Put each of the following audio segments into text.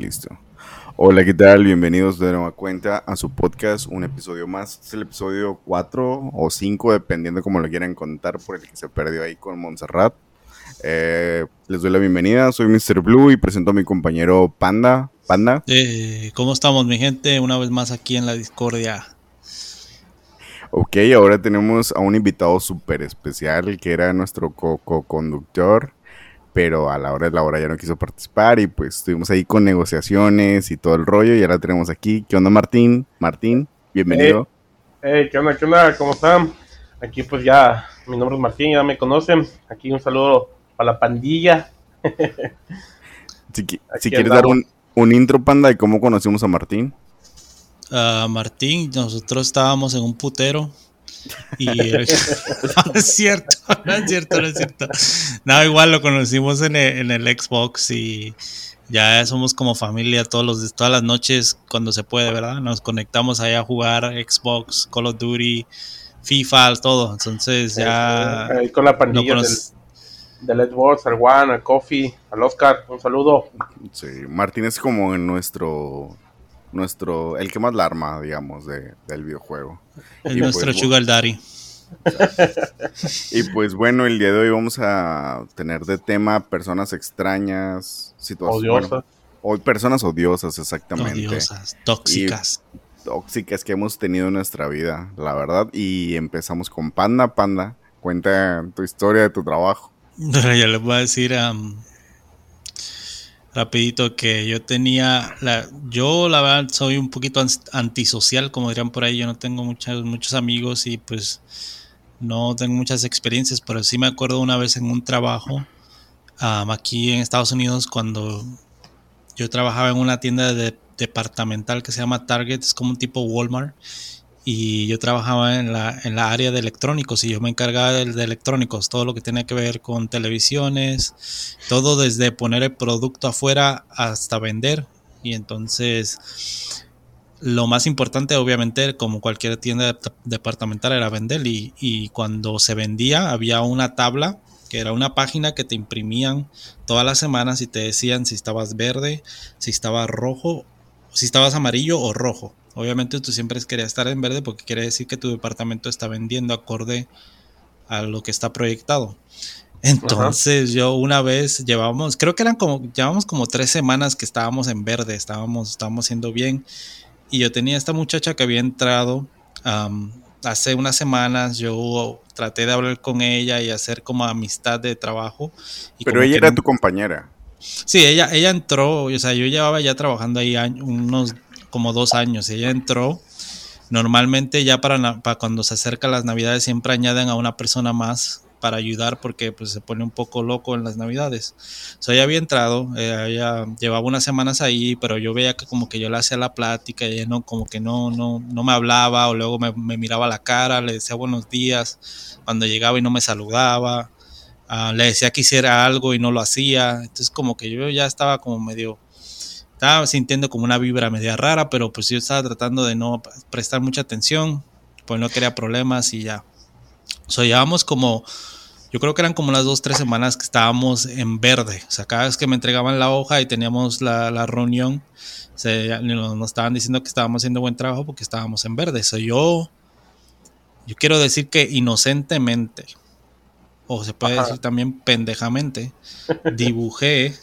Listo. Hola, ¿qué tal? Bienvenidos de nueva cuenta a su podcast, un episodio más. Es el episodio 4 o 5, dependiendo cómo lo quieran contar, por el que se perdió ahí con Montserrat. Eh, les doy la bienvenida, soy Mr. Blue y presento a mi compañero Panda. Panda. Eh, ¿Cómo estamos, mi gente? Una vez más aquí en la discordia. Ok, ahora tenemos a un invitado súper especial que era nuestro co-conductor pero a la hora de la hora ya no quiso participar y pues estuvimos ahí con negociaciones y todo el rollo y ahora tenemos aquí. ¿Qué onda Martín? Martín, bienvenido. Hey, ¿qué onda? ¿Qué onda? ¿Cómo están? Aquí pues ya, mi nombre es Martín, ya me conocen. Aquí un saludo para la pandilla. si, quieres dar un, un, intro, panda, de cómo conocimos a Martín. Uh, Martín, nosotros estábamos en un putero y no es cierto, no es cierto, no es cierto. No, igual lo conocimos en el, Xbox y ya somos como familia todos los, todas las noches cuando se puede, ¿verdad? Nos conectamos ahí a jugar Xbox, Call of Duty, FIFA, todo. Entonces ya... con la pandilla del, del Xbox, al Juan, al Coffee, al Oscar, un saludo. Sí, Martín es como en nuestro nuestro, el que más la arma, digamos, de, del videojuego. Es nuestro pues, Sugar Daddy. y pues bueno, el día de hoy vamos a tener de tema personas extrañas, situaciones. Odiosas. hoy personas odiosas, exactamente. Odiosas, tóxicas. tóxicas que hemos tenido en nuestra vida, la verdad. Y empezamos con Panda. Panda, cuenta tu historia de tu trabajo. ya les voy a decir, rapidito que yo tenía la yo la verdad soy un poquito antisocial como dirían por ahí. Yo no tengo muchos muchos amigos y pues no tengo muchas experiencias pero sí me acuerdo una vez en un trabajo aquí en Estados Unidos cuando yo trabajaba en una tienda de, departamental que se llama Target es como un tipo Walmart y yo trabajaba en la, en la área de electrónicos y yo me encargaba de, electrónicos, todo lo que tenía que ver con televisiones, todo desde poner el producto afuera hasta vender. Y entonces lo más importante obviamente como cualquier tienda departamental era vender y, y cuando se vendía había una tabla que era una página que te imprimían todas las semanas y te decían si estabas verde, si estabas rojo, si estabas amarillo o rojo. Obviamente tú siempre querías estar en verde porque quiere decir que tu departamento está vendiendo acorde a lo que está proyectado. Entonces yo una vez llevábamos, creo que eran como, llevábamos como tres semanas que estábamos en verde, estábamos, estábamos haciendo bien. Y yo tenía esta muchacha que había entrado hace unas semanas, yo traté de hablar con ella y hacer como amistad de trabajo. Pero ella era tu compañera. Sí, ella, ella entró, o sea, yo llevaba ya trabajando ahí unos como dos años. Ella entró. Normalmente ya para, cuando se acerca las navidades siempre añaden a una persona más para ayudar porque pues se pone un poco loco en las navidades. So, ella había entrado, eh, ella llevaba unas semanas ahí, pero yo veía que como que yo le hacía la plática ella no, como que no, no, no me hablaba o luego me, miraba la cara, le decía buenos días cuando llegaba y no me saludaba, ah, le decía que hiciera algo y no lo hacía, entonces como que yo ya estaba como medio estaba sintiendo como una vibra media rara, pero pues yo estaba tratando de no prestar mucha atención, pues no quería problemas y ya. O sea, llevamos como, yo creo que eran como las dos, tres semanas que estábamos en verde. O sea, cada vez que me entregaban la hoja y teníamos la, la reunión, se, nos estaban diciendo que estábamos haciendo buen trabajo porque estábamos en verde. O yo, yo quiero decir que inocentemente, o se puede decir también pendejamente, dibujé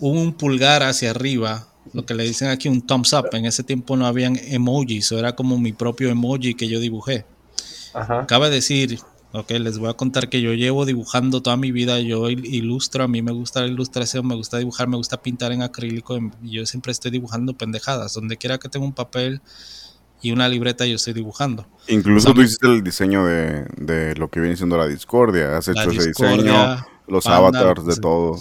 un pulgar hacia arriba, lo que le dicen aquí un thumbs up. En ese tiempo no habían emojis, o era como mi propio emoji que yo dibujé. Ajá. Cabe decir, ok, les voy a contar que yo llevo dibujando toda mi vida, yo ilustro, a mí me gusta la ilustración, me gusta dibujar, me gusta pintar en acrílico, y yo siempre estoy dibujando pendejadas, donde quiera que tenga un papel y una libreta yo estoy dibujando. Incluso tú hiciste el diseño de, lo que viene siendo la discordia, has hecho ese diseño, los avatars de todo.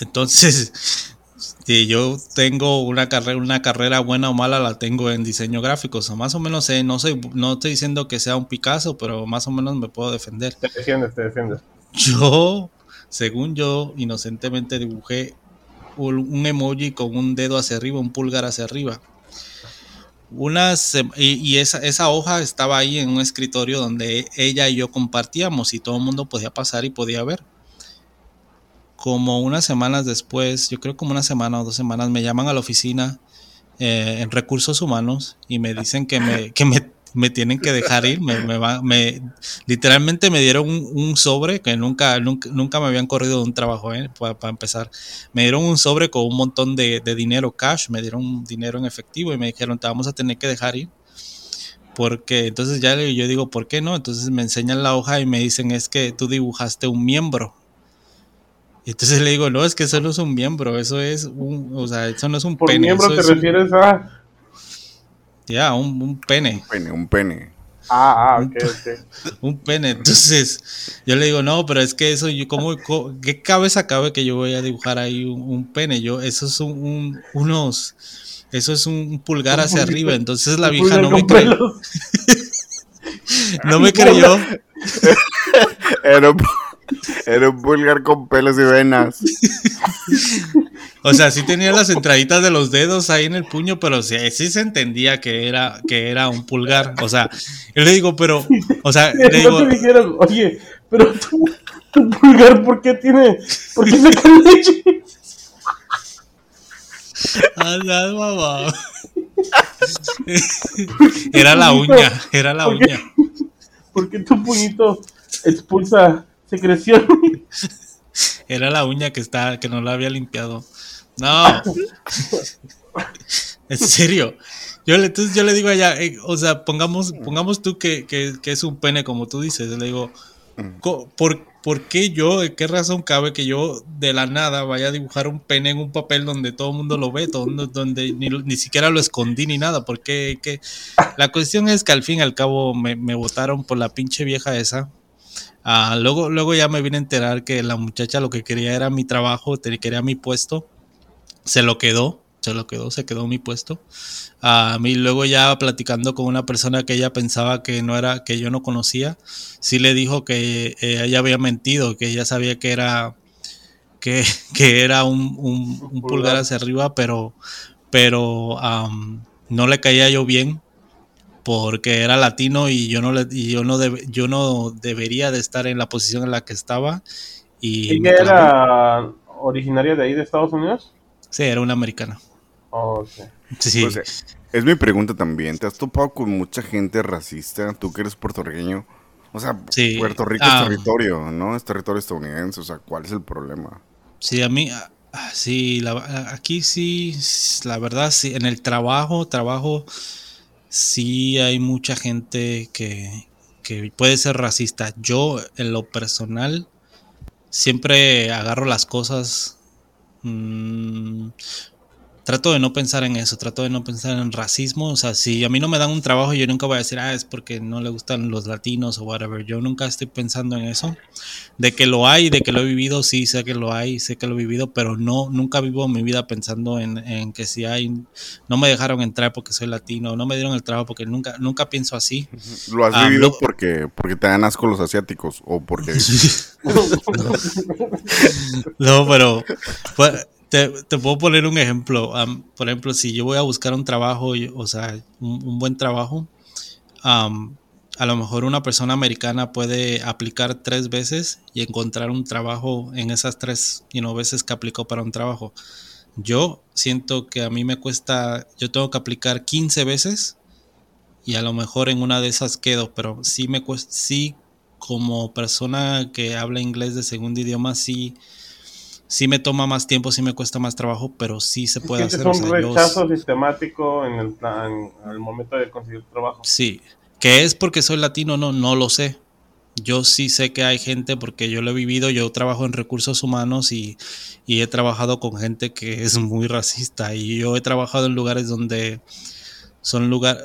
Entonces, si yo tengo una carrera, una carrera buena o mala, la tengo en diseño gráfico. O más o menos sé, no soy, no estoy diciendo que sea un Picasso, pero más o menos me puedo defender. Te defiendes, te defiendes. Yo, según yo, inocentemente dibujé un emoji con un dedo hacia arriba, un pulgar hacia arriba. Unas, y, esa, esa, hoja estaba ahí en un escritorio donde ella y yo compartíamos y todo el mundo podía pasar y podía ver como unas semanas después, yo creo como una semana o dos semanas, me llaman a la oficina eh, en recursos humanos y me dicen que me, que me, me tienen que dejar ir. Me, me, va- me- literalmente me dieron un, un sobre que nunca, nunca, nunca me habían corrido de un trabajo, eh, para, empezar. Me dieron un sobre con un montón de, de dinero cash, me dieron dinero en efectivo y me dijeron, te vamos a tener que dejar ir. Porque entonces ya yo digo, ¿por qué no? Entonces me enseñan la hoja y me dicen, es que tú dibujaste un miembro. Y entonces le digo, no, es que eso no es un miembro, eso es un, o sea, eso no es un Por pene. miembro eso te es un- refieres a. ya, un, un pene. Pene, un pene. Ah, ah, ok, ok. Un pene. Entonces, yo le digo, no, pero es que eso, yo, ¿cómo, ¿qué cabeza cabe que yo voy a dibujar ahí un, un pene? Yo, eso es un, un- unos, eso es un pulgar Un hacia arriba. Entonces la Un vieja no me creyó, no me creyó. Era un, era un pulgar con pelos y venas. O sea, sí tenía las entraditas de los dedos ahí en el puño, pero sí, sí se entendía que era, que era un pulgar. O sea, yo le digo, pero, o sea, le digo, te dijeron, oye, pero tu, tu pulgar, ¿por qué tiene. ¿Por qué saca leche? anda, mamá. Era la uña, era la ¿Por qué? uña. ¿Por qué tu puñito expulsa secreción? Era la uña que está, que no la había limpiado. No. en serio. Yo le, entonces yo le digo allá, eh, o sea, pongamos, pongamos tú que, que- que es un pene, como tú dices. Le digo, ¿por, por qué yo, qué razón cabe que yo de la nada vaya a dibujar un pene en un papel donde todo el mundo lo ve, donde ni, ni siquiera lo escondí ni nada? Porque que, la cuestión es que al fin y al cabo me, me votaron por la pinche vieja esa. Ah, luego, luego ya me vine a enterar que la muchacha lo que quería era mi trabajo, quería mi puesto. Se lo quedó, se lo quedó, se quedó mi puesto. A mí luego ya platicando con una persona que ella pensaba que no era, que yo no conocía, sí le dijo que eh, ella había mentido, que ella sabía que era, que, que era un, un- un pulgar hacia arriba, pero, pero no le caía yo bien porque era latino y yo no le, y yo no debe- yo no debería de estar en la posición en la que estaba y ¿Ella era originaria de ahí, de Estados Unidos? sí era una americana Oh, ok. sí Pues, eh, es mi pregunta también. ¿Te has topado con mucha gente racista? Tú que eres puertorriqueño. O sea, Sí. Puerto Rico Ah. es territorio, ¿no? Es territorio estadounidense. O sea, ¿cuál es el problema? sí a mí ah, ah, sí la- ah, aquí sí la verdad sí en el trabajo trabajo sí hay mucha gente que que puede ser racista. Yo en lo personal siempre agarro las cosas mm, trato de no pensar en eso, trato de no pensar en racismo. O sea, si a mí no me dan un trabajo, yo nunca voy a decir, ah, es porque no le gustan los latinos o whatever. Yo nunca estoy pensando en eso. De que lo hay, de que lo he vivido, sí, sé que lo hay, sé que lo he vivido, pero no, nunca vivo mi vida pensando en, en que si hay, no me dejaron entrar porque soy latino, no me dieron el trabajo porque nunca, nunca pienso así. ¿Lo has Ah, vivido no. porque, porque te dan asco los asiáticos? ¿O porque No, pero pues, te, te puedo poner un ejemplo. Por ejemplo, si yo voy a buscar un trabajo, o sea, un, buen trabajo, am, a lo mejor una persona americana puede aplicar tres veces y encontrar un trabajo en esas tres you know, veces que aplicó para un trabajo. Yo siento que a mí me cuesta, yo tengo que aplicar 15 veces y a lo mejor en una de esas quedo, pero sí me cuesta, sí como persona que habla inglés de segundo idioma, sí, sí me toma más tiempo, sí me cuesta más trabajo, pero sí se puede hacer. o un sea, yo- rechazo sistemático en el plan, momento de conseguir trabajo. Sí, que es porque soy latino, no, no lo sé. Yo sí sé que hay gente, porque yo lo he vivido, yo trabajo en recursos humanos y, y he trabajado con gente que es muy racista y yo he trabajado en lugares donde son lugares,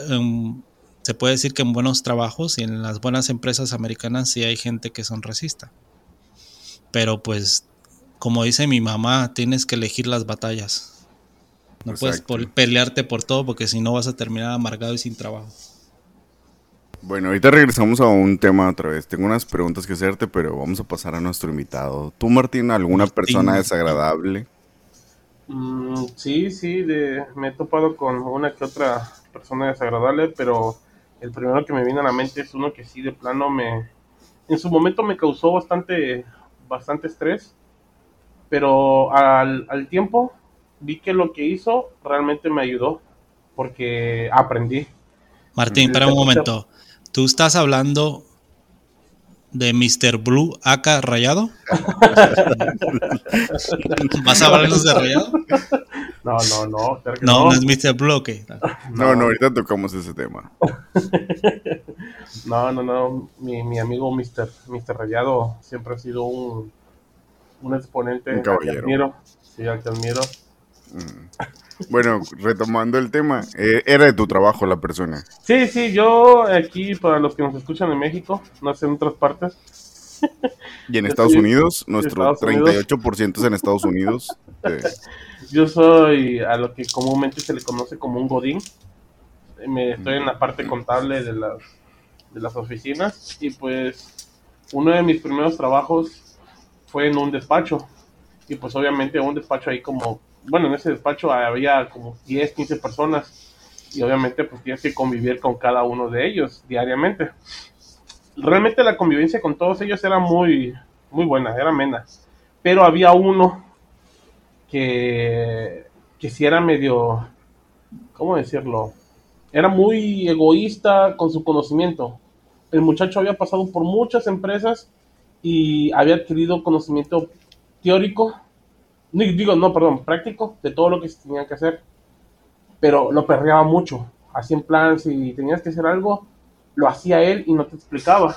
se puede decir que en buenos trabajos y en las buenas empresas americanas sí hay gente que son racistas. Pero pues, como dice mi mamá, tienes que elegir las batallas. No puedes Exacto. pelearte por todo porque si no vas a terminar amargado y sin trabajo. Bueno, ahorita regresamos a un tema otra vez. Tengo unas preguntas que hacerte, pero vamos a pasar a nuestro invitado. ¿Tú, Martín, alguna Martín. persona desagradable? Mm, sí, sí, de, me he topado con una que otra persona desagradable, pero el primero que me viene a la mente es uno que sí de plano me, en su momento me causó bastante, bastante estrés, pero al, al tiempo vi que lo que hizo realmente me ayudó porque aprendí. Martín, espera un momento. ¿Tú estás hablando de Mr. Blue acá rayado? ¿Vas a hablarnos de rayado? No, no, no. claro que No, no es Mr. Blue, ok. No, no, ahorita tocamos ese tema. No, no, no. Mi, mi amigo Mr. Mr. Rayado siempre ha sido un, un exponente Un al que caballero. admiro. Sí, al que admiro. Bueno, retomando el tema, eh, era de tu trabajo la persona. Sí, sí, yo aquí, para los que nos escuchan en México, no sé en otras partes, Y en Estados Unidos, nuestro Estados Unidos. 38% es en Estados Unidos. Eh, yo soy a lo que comúnmente se le conoce como un godín. Me estoy en la parte contable de las, de las oficinas y pues uno de mis primeros trabajos fue en un despacho. Y pues obviamente un despacho ahí como, bueno, en ese despacho había como 10, 15 personas y obviamente pues tienes que convivir con cada uno de ellos diariamente. Realmente la convivencia con todos ellos era muy, muy buena, era amena. Pero había uno que, que sí era medio, ¿cómo decirlo? Era muy egoísta con su conocimiento. El muchacho había pasado por muchas empresas y había adquirido conocimiento teórico, digo, no, perdón, práctico de todo lo que se tenía que hacer, pero lo perreaba mucho. Así en plan, si tenías que hacer algo, lo hacía él y no te explicaba.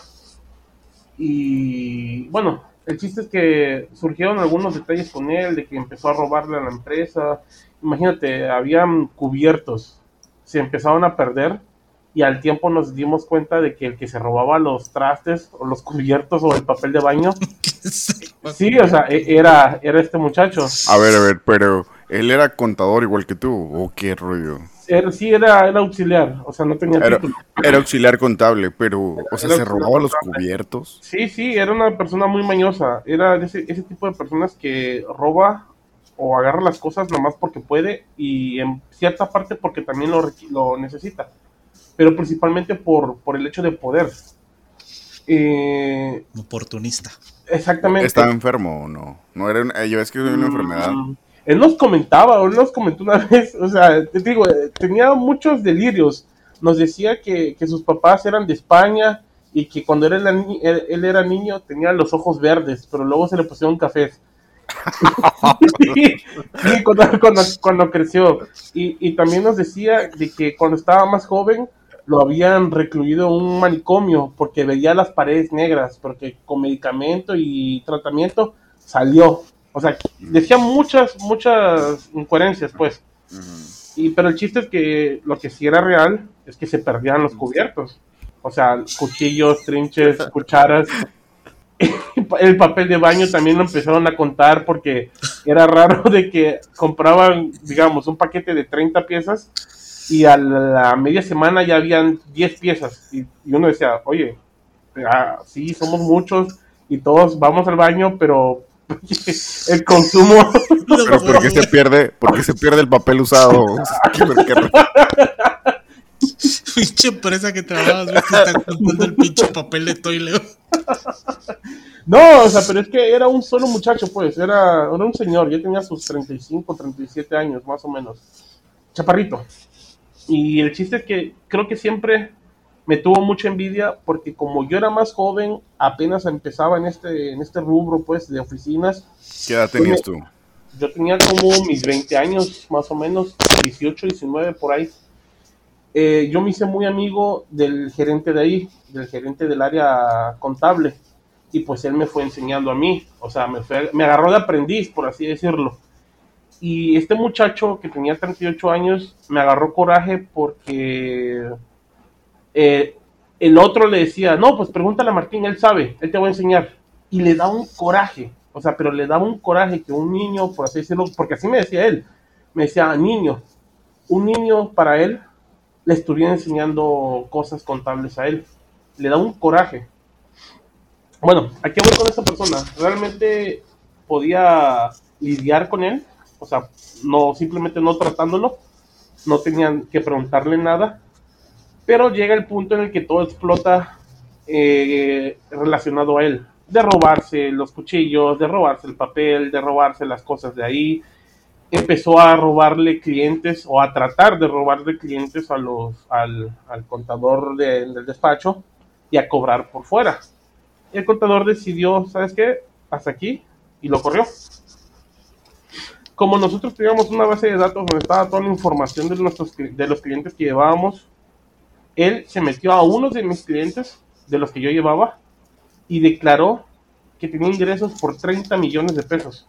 Y bueno, el chiste es que surgieron algunos detalles con él, de que empezó a robarle a la empresa. Imagínate, habían cubiertos, se empezaron a perder y al tiempo nos dimos cuenta de que el que se robaba los trastes o los cubiertos o el papel de baño, sí, o sea, e- era, era este muchacho. a ver, a ver, pero él era contador igual que tú, ¿o qué rollo? Era, sí, era, era auxiliar, o sea, no tenía Era, título. era auxiliar contable, pero, o sea, se robaba los cubiertos. Sí, sí, era una persona muy mañosa. Era ese, ese tipo de personas que roba o agarra las cosas nomás porque puede y en cierta parte porque también lo, lo necesita. Pero principalmente por, por el hecho de poder. Eh, Oportunista. exactamente. ¿Estaba enfermo o no? No era una, yo es que era una enfermedad. Mm, Él nos comentaba, él nos comentó una vez, o sea, te digo, eh, tenía muchos delirios. Nos decía que, que sus papás eran de España y que cuando él era, ni- él, él era niño tenía los ojos verdes, pero luego se le pusieron cafés. sí, sí, cuando, cuando, cuando creció. Y, y también nos decía de que cuando estaba más joven lo habían recluido en un manicomio porque veía las paredes negras, porque con medicamento y tratamiento salió. O sea, decía muchas, muchas incoherencias, pues. Y, pero el chiste es que lo que sí era real es que se perdían los cubiertos. O sea, cuchillos, trinches, cucharas. El papel de baño también lo empezaron a contar porque era raro de que compraban, digamos, un paquete de 30 piezas y a la media semana ya habían 10 piezas. Y, y uno decía, oye, ah, sí, somos muchos y todos vamos al baño, pero el consumo... Pero ¿por qué se pierde, por qué se pierde el papel usado? ¿Qué- qué- Pinche empresa que trabajas, que está contando el pinche papel de toile. No, o sea, pero es que era un solo muchacho, pues, era, era un señor, ya tenía sus 35, 37 años, más o menos. Chaparrito. Y el chiste es que creo que siempre me tuvo mucha envidia porque como yo era más joven, apenas empezaba en este, en este rubro, pues, de oficinas, ¿Qué edad tenías tú? yo tenía como mis 20 años, más o menos, 18, 19, por ahí. Eh, yo me hice muy amigo del gerente de ahí, del gerente del área contable, y pues él me fue enseñando a mí, o sea, me, fue- me agarró de aprendiz, por así decirlo. Y este muchacho que tenía 38 años me agarró coraje porque eh, el otro le decía, no, pues pregúntale a Martín, él sabe, él te va a enseñar. Y le da un coraje, o sea, pero le daba un coraje que un niño, por así decirlo, porque así me decía él, me decía, niño, un niño para él le estuviera enseñando cosas contables a él. Le da un coraje. Bueno, ¿a qué voy con esta persona? Realmente podía lidiar con él, o sea, no simplemente no tratándolo, no tenían que preguntarle nada, pero llega el punto en el que todo explota eh, relacionado a él. de robarse los cuchillos, de robarse el papel, de robarse las cosas de ahí. Empezó a robarle clientes o a tratar de robarle clientes a los, al, contador del despacho y a cobrar por fuera. El contador decidió, ¿sabes qué? Hasta aquí y lo corrió. Como nosotros teníamos una base de datos donde estaba toda la información de, nuestros, de los clientes que llevábamos, él se metió a uno de mis clientes, de los que yo llevaba, y declaró que tenía ingresos por 30 millones de pesos.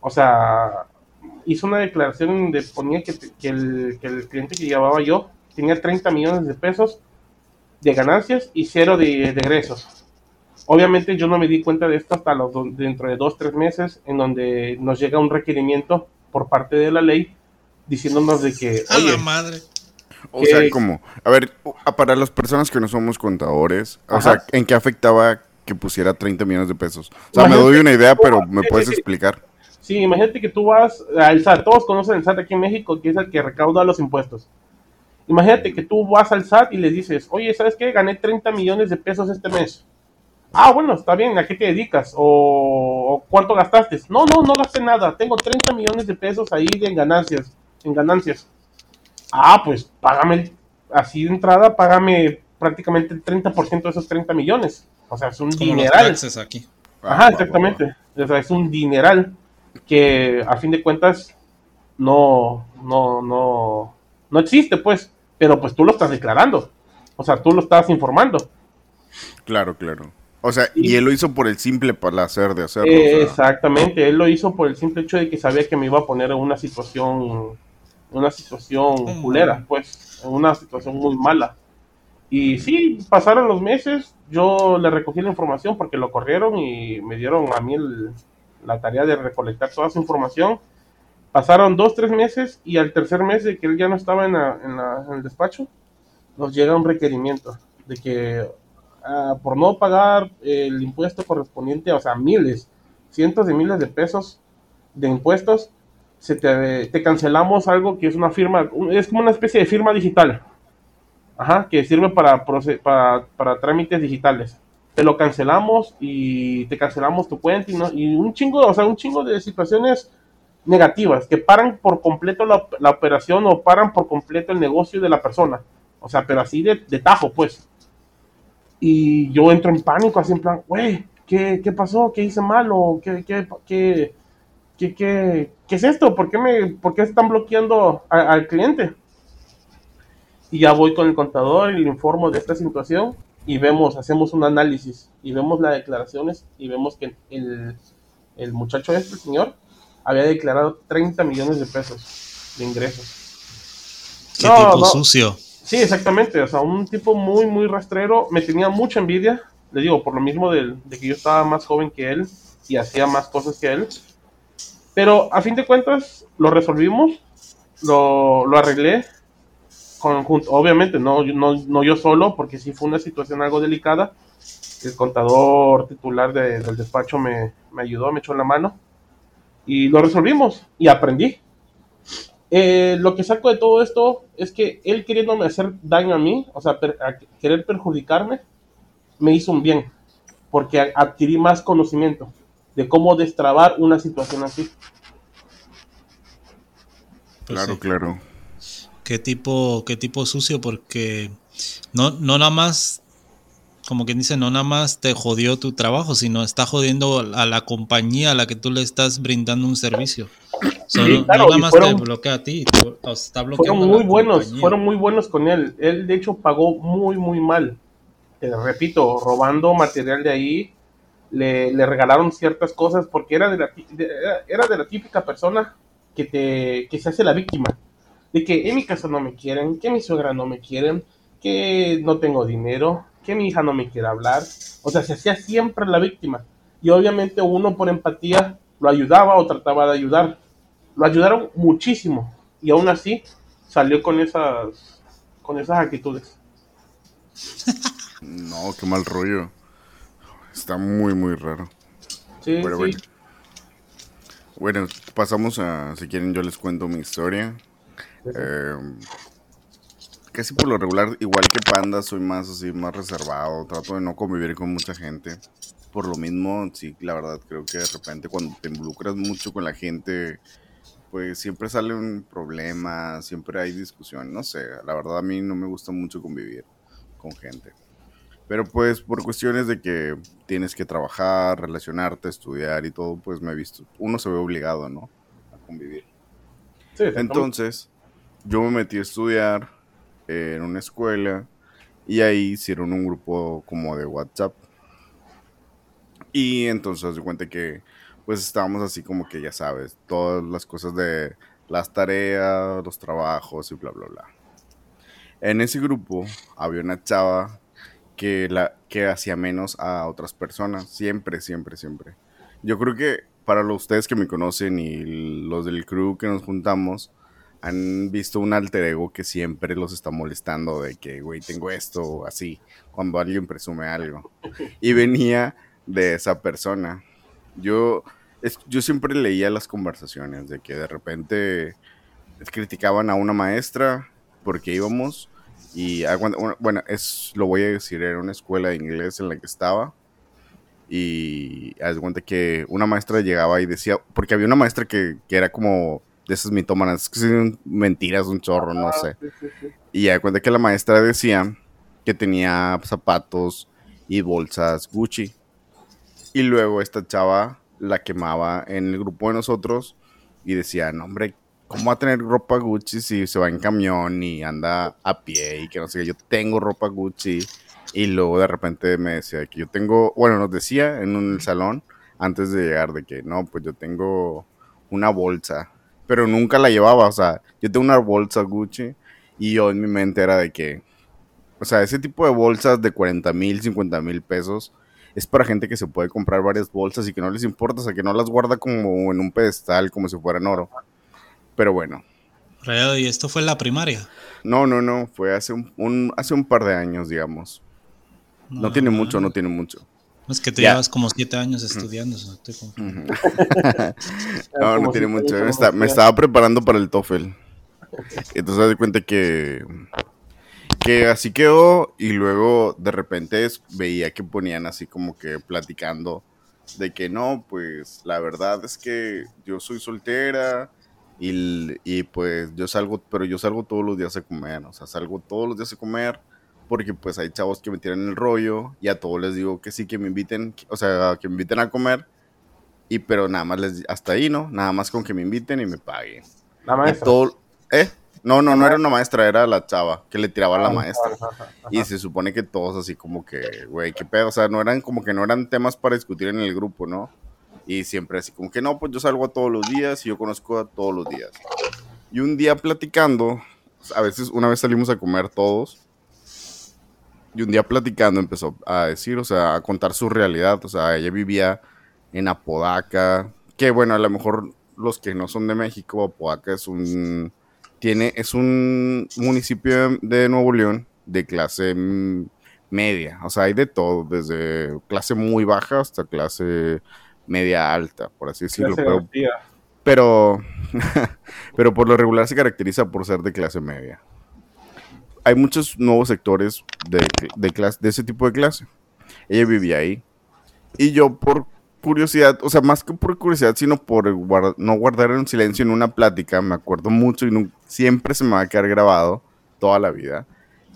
O sea, hizo una declaración donde ponía que, el, cliente que llevaba yo tenía 30 millones de pesos de ganancias y cero de, egresos. Obviamente yo no me di cuenta de esto hasta los, dentro de dos, tres meses, en donde nos llega un requerimiento por parte de la ley diciéndonos de que... A la madre. O sea, como, a ver, para las personas que no somos contadores, o sea, ¿en qué afectaba que pusiera 30 millones de pesos? O sea, me doy una idea, pero ¿me puedes explicar? Sí, imagínate que tú vas al SAT, todos conocen el SAT aquí en México, que es el que recauda los impuestos. Imagínate que tú vas al SAT y le dices, oye, ¿sabes qué? Gané 30 millones de pesos este mes. Ah, bueno, está bien, ¿a qué te dedicas? ¿O, cuánto gastaste? No, no, no gasté nada, tengo 30 millones de pesos ahí en ganancias, en ganancias. Ah, pues págame, así de entrada, págame prácticamente el 30% de esos 30 millones. O sea, es un dineral. aquí. Ajá, exactamente. O sea, es un dineral que a fin de cuentas no, no, no, no existe, pues. Pero pues tú lo estás declarando. O sea, tú lo estás informando. Claro, claro. O sea, y, él lo hizo por el simple placer de hacerlo. Exactamente, él lo hizo por el simple hecho de que sabía que me iba a poner en una situación una situación culera, pues, en una situación muy mala. Y sí, pasaron los meses, yo le recogí la información porque lo corrieron y me dieron a mí la tarea de recolectar toda su información. Pasaron dos, tres meses y al tercer mes de que él ya no estaba en, en, el despacho, nos llega un requerimiento de que ah, por no pagar el impuesto correspondiente, o sea, miles, cientos de miles de pesos de impuestos, se te, cancelamos algo que es una firma, es como una especie de firma digital, ajá, que sirve para, para, para trámites digitales. Te lo cancelamos y te cancelamos tu cuenta y, no, y un chingo, o sea, un chingo de situaciones negativas que paran por completo la, operación o paran por completo el negocio de la persona. O sea, pero así de tajo, pues. Y yo entro en pánico, así en plan, güey, ¿qué, ¿qué, pasó? ¿Qué hice mal? ¿O qué, qué, qué, ¿qué, qué, qué es esto? ¿Por qué, me, por qué están bloqueando al cliente? Y ya voy con el contador y le informo de esta situación y vemos, hacemos un análisis y vemos las declaraciones y vemos que el, el muchacho este, el señor, había declarado 30 millones de pesos de ingresos. ¿Qué tipo sucio? Sí, exactamente. O sea, un tipo muy, muy rastrero. Me tenía mucha envidia. Le digo, por lo mismo de, de que yo estaba más joven que él y hacía más cosas que él. Pero a fin de cuentas lo resolvimos, lo, lo arreglé, con, obviamente no, no, no, yo solo, porque sí fue una situación algo delicada. El contador titular del despacho me, me, ayudó, me echó la mano y lo resolvimos y aprendí. Eh, lo que saco de todo esto es que él queriéndome hacer daño a mí, o sea, querer perjudicarme, me hizo un bien, porque adquirí más conocimiento de cómo destrabar una situación así. Pues claro, claro. ¿Qué tipo, qué tipo sucio? Porque no, no nada más, como quien dice, no nada más te jodió tu trabajo, sino está jodiendo a la compañía a la que tú le estás brindando un servicio. no nada más te bloquea a ti, está fueron muy buenos, fueron muy buenos con él. Él de hecho pagó muy, muy mal. repito, robando material de ahí le, regalaron ciertas cosas porque era de, la, era de la típica persona que, te, que se hace la víctima. De que en mi casa no me quieren, que mi suegra no me quieren, que no tengo dinero, que mi hija no me quiere hablar. O sea, se hacía siempre la víctima. Y obviamente uno por empatía lo ayudaba o trataba de ayudar. Lo ayudaron muchísimo. Y aún así salió con esas, con esas actitudes. No, qué mal rollo. Está muy, muy raro. Sí, Bueno. bueno, pasamos a, si quieren yo les cuento mi historia. Eh, casi por lo regular, igual que Panda, soy más así, más reservado. Trato de no convivir con mucha gente. por lo mismo, sí, la verdad, creo que de repente cuando te involucras mucho con la gente, pues siempre sale un problema, siempre hay discusión, no sé, la verdad a mí no me gusta mucho convivir con gente. Pero pues por cuestiones de que tienes que trabajar, relacionarte, estudiar y todo, pues me he visto, uno se ve obligado, ¿no? A convivir. Entonces, yo me metí a estudiar en una escuela y ahí hicieron un grupo como de WhatsApp. Y entonces se cuenta que pues estábamos así como que ya sabes, todas las cosas de las tareas, los trabajos y bla, bla, bla. En ese grupo había una chava que, la, que hacía menos a otras personas, siempre, siempre, siempre. Yo creo que para los, ustedes que me conocen y los del crew que nos juntamos, han visto un alter ego que siempre los está molestando de que, güey, tengo esto o así, cuando alguien presume algo. Y venía de esa persona. Yo, yo siempre leía las conversaciones de que de repente criticaban a una maestra porque íbamos y bueno, es lo voy a decir, era una escuela de inglés en la que estaba y haz cuenta que una maestra llegaba y decía, porque había una maestra que, que era como de esas mitómanas, que son mentiras, un chorro, no ah, sé. Y haz cuenta que la maestra decía que tenía zapatos y bolsas Gucci. Y luego esta chava la quemaba en el grupo de nosotros y decía, no hombre, ¿cómo va a tener ropa Gucci si se va en camión y anda a pie y que no sé Yo tengo ropa Gucci. Y luego de repente me decía que yo tengo, bueno, nos decía en un salón antes de llegar de que no, pues yo tengo una bolsa, pero nunca la llevaba. O sea, yo tengo una bolsa Gucci y yo en mi mente era de que, o sea, ese tipo de bolsas de 40 mil, 50 mil pesos es para gente que se puede comprar varias bolsas y que no les importa, o sea, que no las guarda como en un pedestal, como si fueran oro. Pero bueno. ¿Y esto fue en la primaria? No, no, no, fue hace un, hace un par de años, digamos. No, tiene mucho, no tiene mucho. Es que te llevas como siete años estudiando. no, no, tiene mucho. Me, estaba preparando para el TOEFL. Entonces me di cuenta que que así quedó y luego de repente veía que ponían así como que platicando de que no, pues la verdad es que yo soy soltera y, y, pues yo salgo, pero yo salgo todos los días a comer, o sea, salgo todos los días a comer porque pues hay chavos que me tiran el rollo y a todos les digo que sí, que me inviten, o sea, que me inviten a comer y pero nada más les, hasta ahí, ¿no? Nada más con que me inviten y me paguen. La maestra. ¿Eh? No, no, no era una maestra, era la chava que le tiraba a la ah, maestra. Y se supone que todos así como que, güey, qué pedo. O sea, no eran como que no eran temas para discutir en el grupo, ¿no? Y siempre así como que no, pues yo salgo a todos los días y yo conozco a todos los días. Y un día platicando, a veces una vez salimos a comer todos. Y un día platicando empezó a decir, o sea, a contar su realidad. O sea, ella vivía en Apodaca. Que bueno, a lo mejor los que no son de México, Apodaca es un tiene, es un municipio de Nuevo León de clase media. O sea, hay de todo, desde clase muy baja hasta clase media alta, por así decirlo. Pero, pero, por lo regular se caracteriza por ser de clase media. Hay muchos nuevos sectores de, de, clase, de ese tipo de clase. Ella vivía ahí. Y yo por curiosidad, o sea, más que por curiosidad, sino por no guardar en silencio en una plática, me acuerdo mucho y siempre se me va a quedar grabado toda la vida.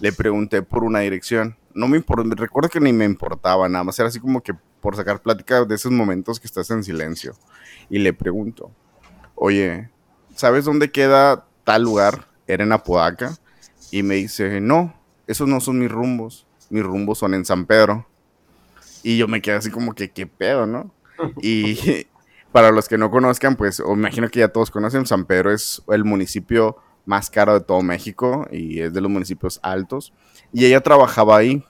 Le pregunté por una dirección. No me importa, recuerdo que ni me importaba, nada más era así como que por sacar plática de esos momentos que estás en silencio. Y le pregunto, oye, ¿sabes dónde queda tal lugar? Era en Apodaca. Y me dice, no, esos no son mis rumbos. Mis rumbos son en San Pedro. Y yo me quedé así como que, ¿qué pedo, no? Y para los que no conozcan, pues o imagino que ya todos conocen, San Pedro es el municipio más caro de todo México y es de los municipios altos. Y ella trabajaba ahí,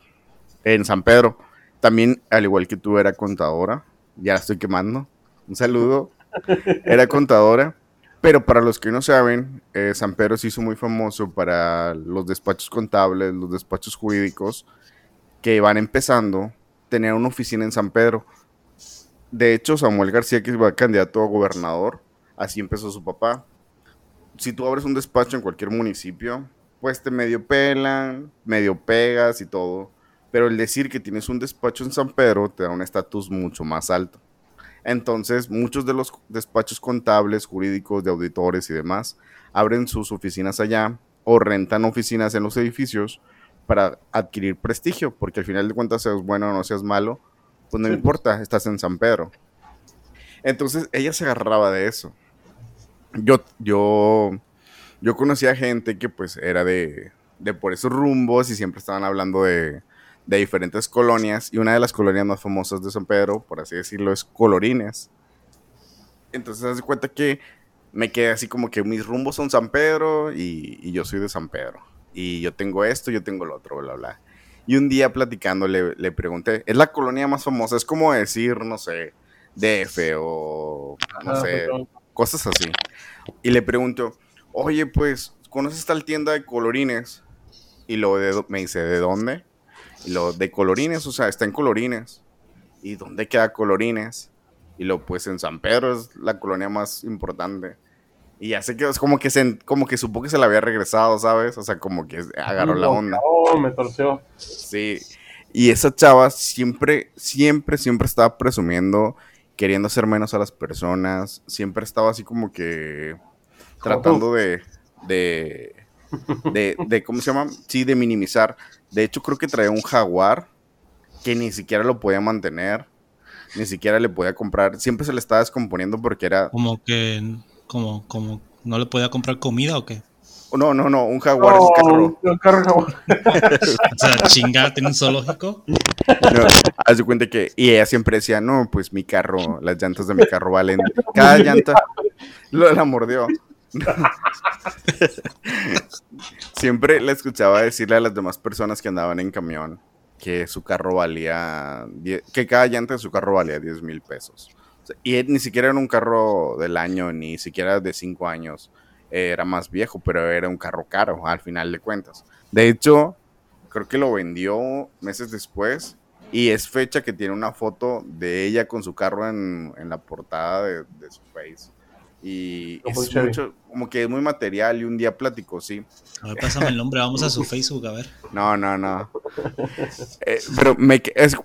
en San Pedro. También, al igual que tú, era contadora. Ya la estoy quemando. Un saludo. Era contadora. Pero para los que no saben, eh, San Pedro se hizo muy famoso para los despachos contables, los despachos jurídicos que van empezando. Tener una oficina en San Pedro de hecho, Samuel García, que va candidato a gobernador, así empezó su papá. Si tú abres un despacho en cualquier municipio, pues te medio pelan, medio pegas y todo. Pero el decir que tienes un despacho en San Pedro te da un estatus mucho más alto. Entonces, muchos de los despachos contables, jurídicos, de auditores y demás abren sus oficinas allá o rentan oficinas en los edificios para adquirir prestigio, porque al final de cuentas, seas bueno o no seas malo, pues no me importa, estás en San Pedro. Entonces, ella se agarraba de eso. Yo, yo, yo conocía gente que pues era de, de por esos rumbos y siempre estaban hablando de, de diferentes colonias y una de las colonias más famosas de San Pedro, por así decirlo, es Colorines. Entonces, haz de cuenta que me quedé así como que mis rumbos son San Pedro y, yo soy de San Pedro. Y yo tengo esto, yo tengo lo otro, bla, bla. Y un día platicando le, le pregunté, ¿es la colonia más famosa? Es como decir, no sé, DF o no sé, cosas así. Y le pregunto, oye, pues, ¿conoces tal tienda de colorines? Y lo me dice, ¿de dónde? Y lo de Colorines, o sea, está en Colorines. ¿Y dónde queda Colorines? Y lo pues en San Pedro es la colonia más importante. Y ya sé que es como que se, como que supo que se la había regresado, ¿sabes? O sea, como que agarró la onda. Oh, me torció. Sí. Y esa chava siempre, siempre, siempre estaba presumiendo, queriendo hacer menos a las personas. Siempre estaba así como que tratando de, de, de, de, ¿cómo se llama? Sí, de minimizar. De hecho, creo que traía un jaguar que ni siquiera lo podía mantener, ni siquiera le podía comprar. Siempre se le estaba descomponiendo porque era. Como que. Como, como no le podía comprar comida o qué? No, no, no, un jaguar es carro. Un carro o sea, chingada, tiene un zoológico. No, haz de cuenta que. Y ella siempre decía, no, pues mi carro, las llantas de mi carro valen. Cada llanta. Lo la mordió. Siempre le escuchaba decirle a las demás personas que andaban en camión que su carro valía, que cada llanta de su carro valía 10 mil pesos. y ni siquiera era un carro del año, ni siquiera de 5 años. Era más viejo, pero era un carro caro al final de cuentas. De hecho, creo que lo vendió meses después y es fecha que tiene una foto de ella con su carro en, la portada de, de su face. Y es mucho, como que es muy material y un día platico, sí. A ver, pásame el nombre, vamos a su Facebook, a ver. No, no, no. Eh, pero me,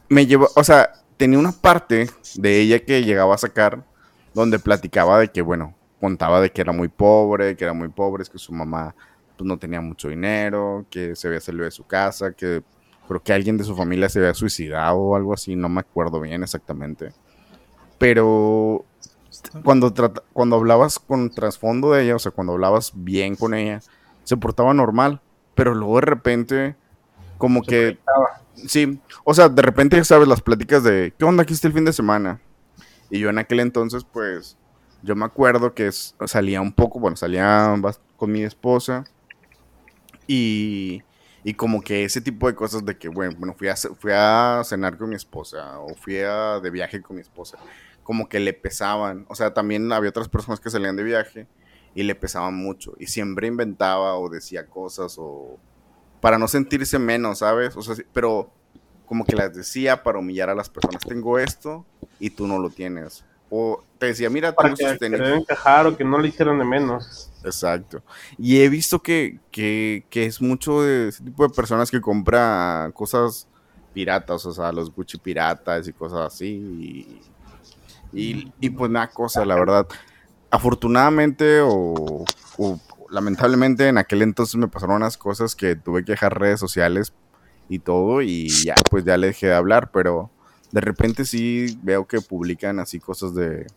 me llevó, o sea, tenía una parte de ella que llegaba a sacar donde platicaba de que, bueno, contaba de que era muy pobre, que era muy pobre, es que su mamá pues, no tenía mucho dinero, que se había salido de su casa, que creo que alguien de su familia se había suicidado o algo así, no me acuerdo bien exactamente. Pero cuando, cuando hablabas con trasfondo de ella, o sea, cuando hablabas bien con ella, se portaba normal, pero luego de repente, como que... Sí, o sea, de repente, sabes, las pláticas de, ¿qué onda aquí está el fin de semana? Y yo en aquel entonces, pues, yo me acuerdo que salía un poco, bueno, salía con mi esposa y, y como que ese tipo de cosas de que, bueno, bueno fui, a, fui a cenar con mi esposa o fui a, de viaje con mi esposa como que le pesaban. O sea, también había otras personas que salían de viaje y le pesaban mucho. Y siempre inventaba o decía cosas o para no sentirse menos, ¿sabes? O sea, pero como que las decía para humillar a las personas. Tengo esto y tú no lo tienes. O te decía, mira, para que, que encajar o que no le hicieran de menos. Exacto. Y he visto que, que, que es mucho de ese tipo de personas que compra cosas piratas, o sea, los Gucci piratas y cosas así. Y, y, pues nada cosa, la verdad. Afortunadamente o, lamentablemente en aquel entonces me pasaron unas cosas que tuve que dejar redes sociales y todo y ya pues ya le dejé de hablar, pero de repente sí veo que publican así cosas de,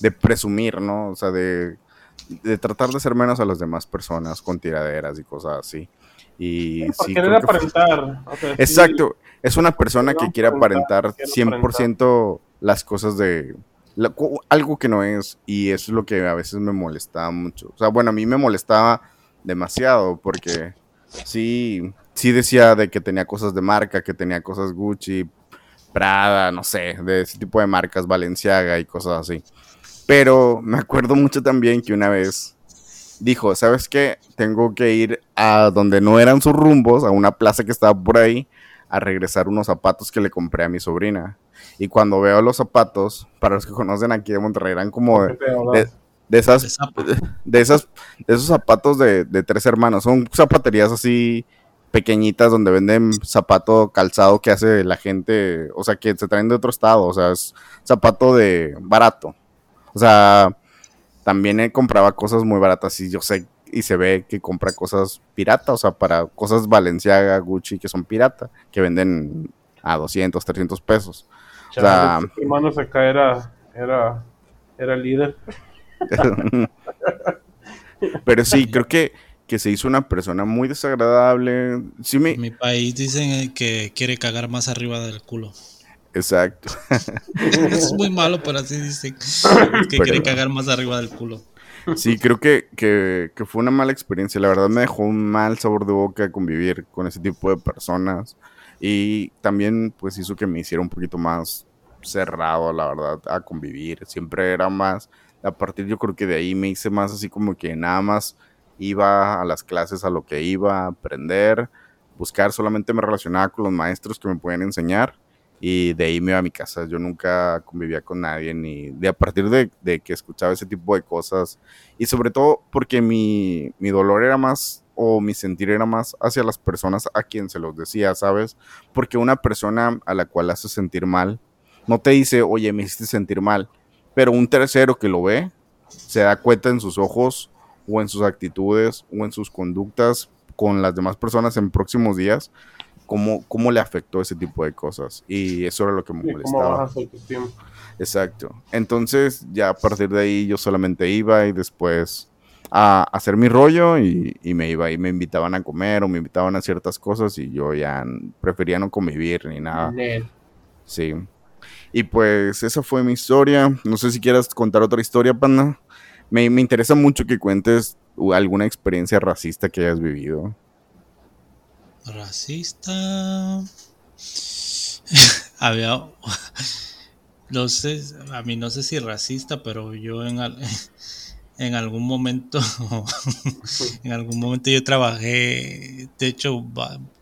de presumir, ¿no? O sea, de, de tratar de ser menos a las demás personas con tiraderas y cosas así. Y sí, aparentar. Exacto, es una persona que quiere aparentar 100% las cosas de, algo que no es, y eso es lo que a veces me molestaba mucho. O sea, bueno, a mí me molestaba demasiado porque sí, sí decía de que tenía cosas de marca, que tenía cosas Gucci, Prada, no sé, de ese tipo de marcas, Valenciaga y cosas así. Pero me acuerdo mucho también que una vez dijo, ¿sabes qué? Tengo que ir a donde no eran sus rumbos, a una plaza que estaba por ahí, a regresar unos zapatos que le compré a mi sobrina. Y cuando veo los zapatos, para los que conocen aquí de Monterrey, eran como de, esas, de esas, esos zapatos de, tres hermanos. Son zapaterías así pequeñitas donde venden zapato calzado que hace la gente, o sea, que se traen de otro estado, o sea, es zapato de barato. O sea, también compraba cosas muy baratas y yo sé y se ve que compra cosas pirata, o sea, para cosas Valenciaga, Gucci que son pirata, que venden a 200, 300 pesos. o sea, hermano acá era, era, era líder. Pero sí, creo que, que se hizo una persona muy desagradable. Sí En mi país dicen que quiere cagar más arriba del culo. Exacto. es muy malo, pero así dicen. Que quiere cagar más arriba del culo. Sí, creo que, que, fue una mala experiencia. La verdad me dejó un mal sabor de boca convivir con ese tipo de personas. Y también pues hizo que me hiciera un poquito más cerrado, la verdad, a convivir. Siempre era más, a partir yo creo que de ahí me hice más así como que nada más iba a las clases a lo que iba a aprender, buscar, solamente me relacionaba con los maestros que me podían enseñar y de ahí me iba a mi casa. Yo nunca convivía con nadie, ni de a partir de, de que escuchaba ese tipo de cosas y sobre todo porque mi, mi dolor era más o mi sentir era más hacia las personas a quien se los decía, ¿sabes? Porque una persona a la cual hace sentir mal no te dice, oye, me hiciste sentir mal, pero un tercero que lo ve se da cuenta en sus ojos o en sus actitudes o en sus conductas con las demás personas en próximos días, cómo, cómo le afectó ese tipo de cosas. Y eso era lo que me molestaba. Exacto. Entonces, ya a partir de ahí yo solamente iba y después a hacer mi rollo y, me iba y me invitaban a comer o me invitaban a ciertas cosas y yo ya prefería no convivir ni nada. Sí. Y pues esa fue mi historia. No sé si quieras contar otra historia, Panda. Me, me interesa mucho que cuentes alguna experiencia racista que hayas vivido. Racista. Había. No sé, a mí no sé si racista, pero yo en, en algún momento, en algún momento yo trabajé, de hecho,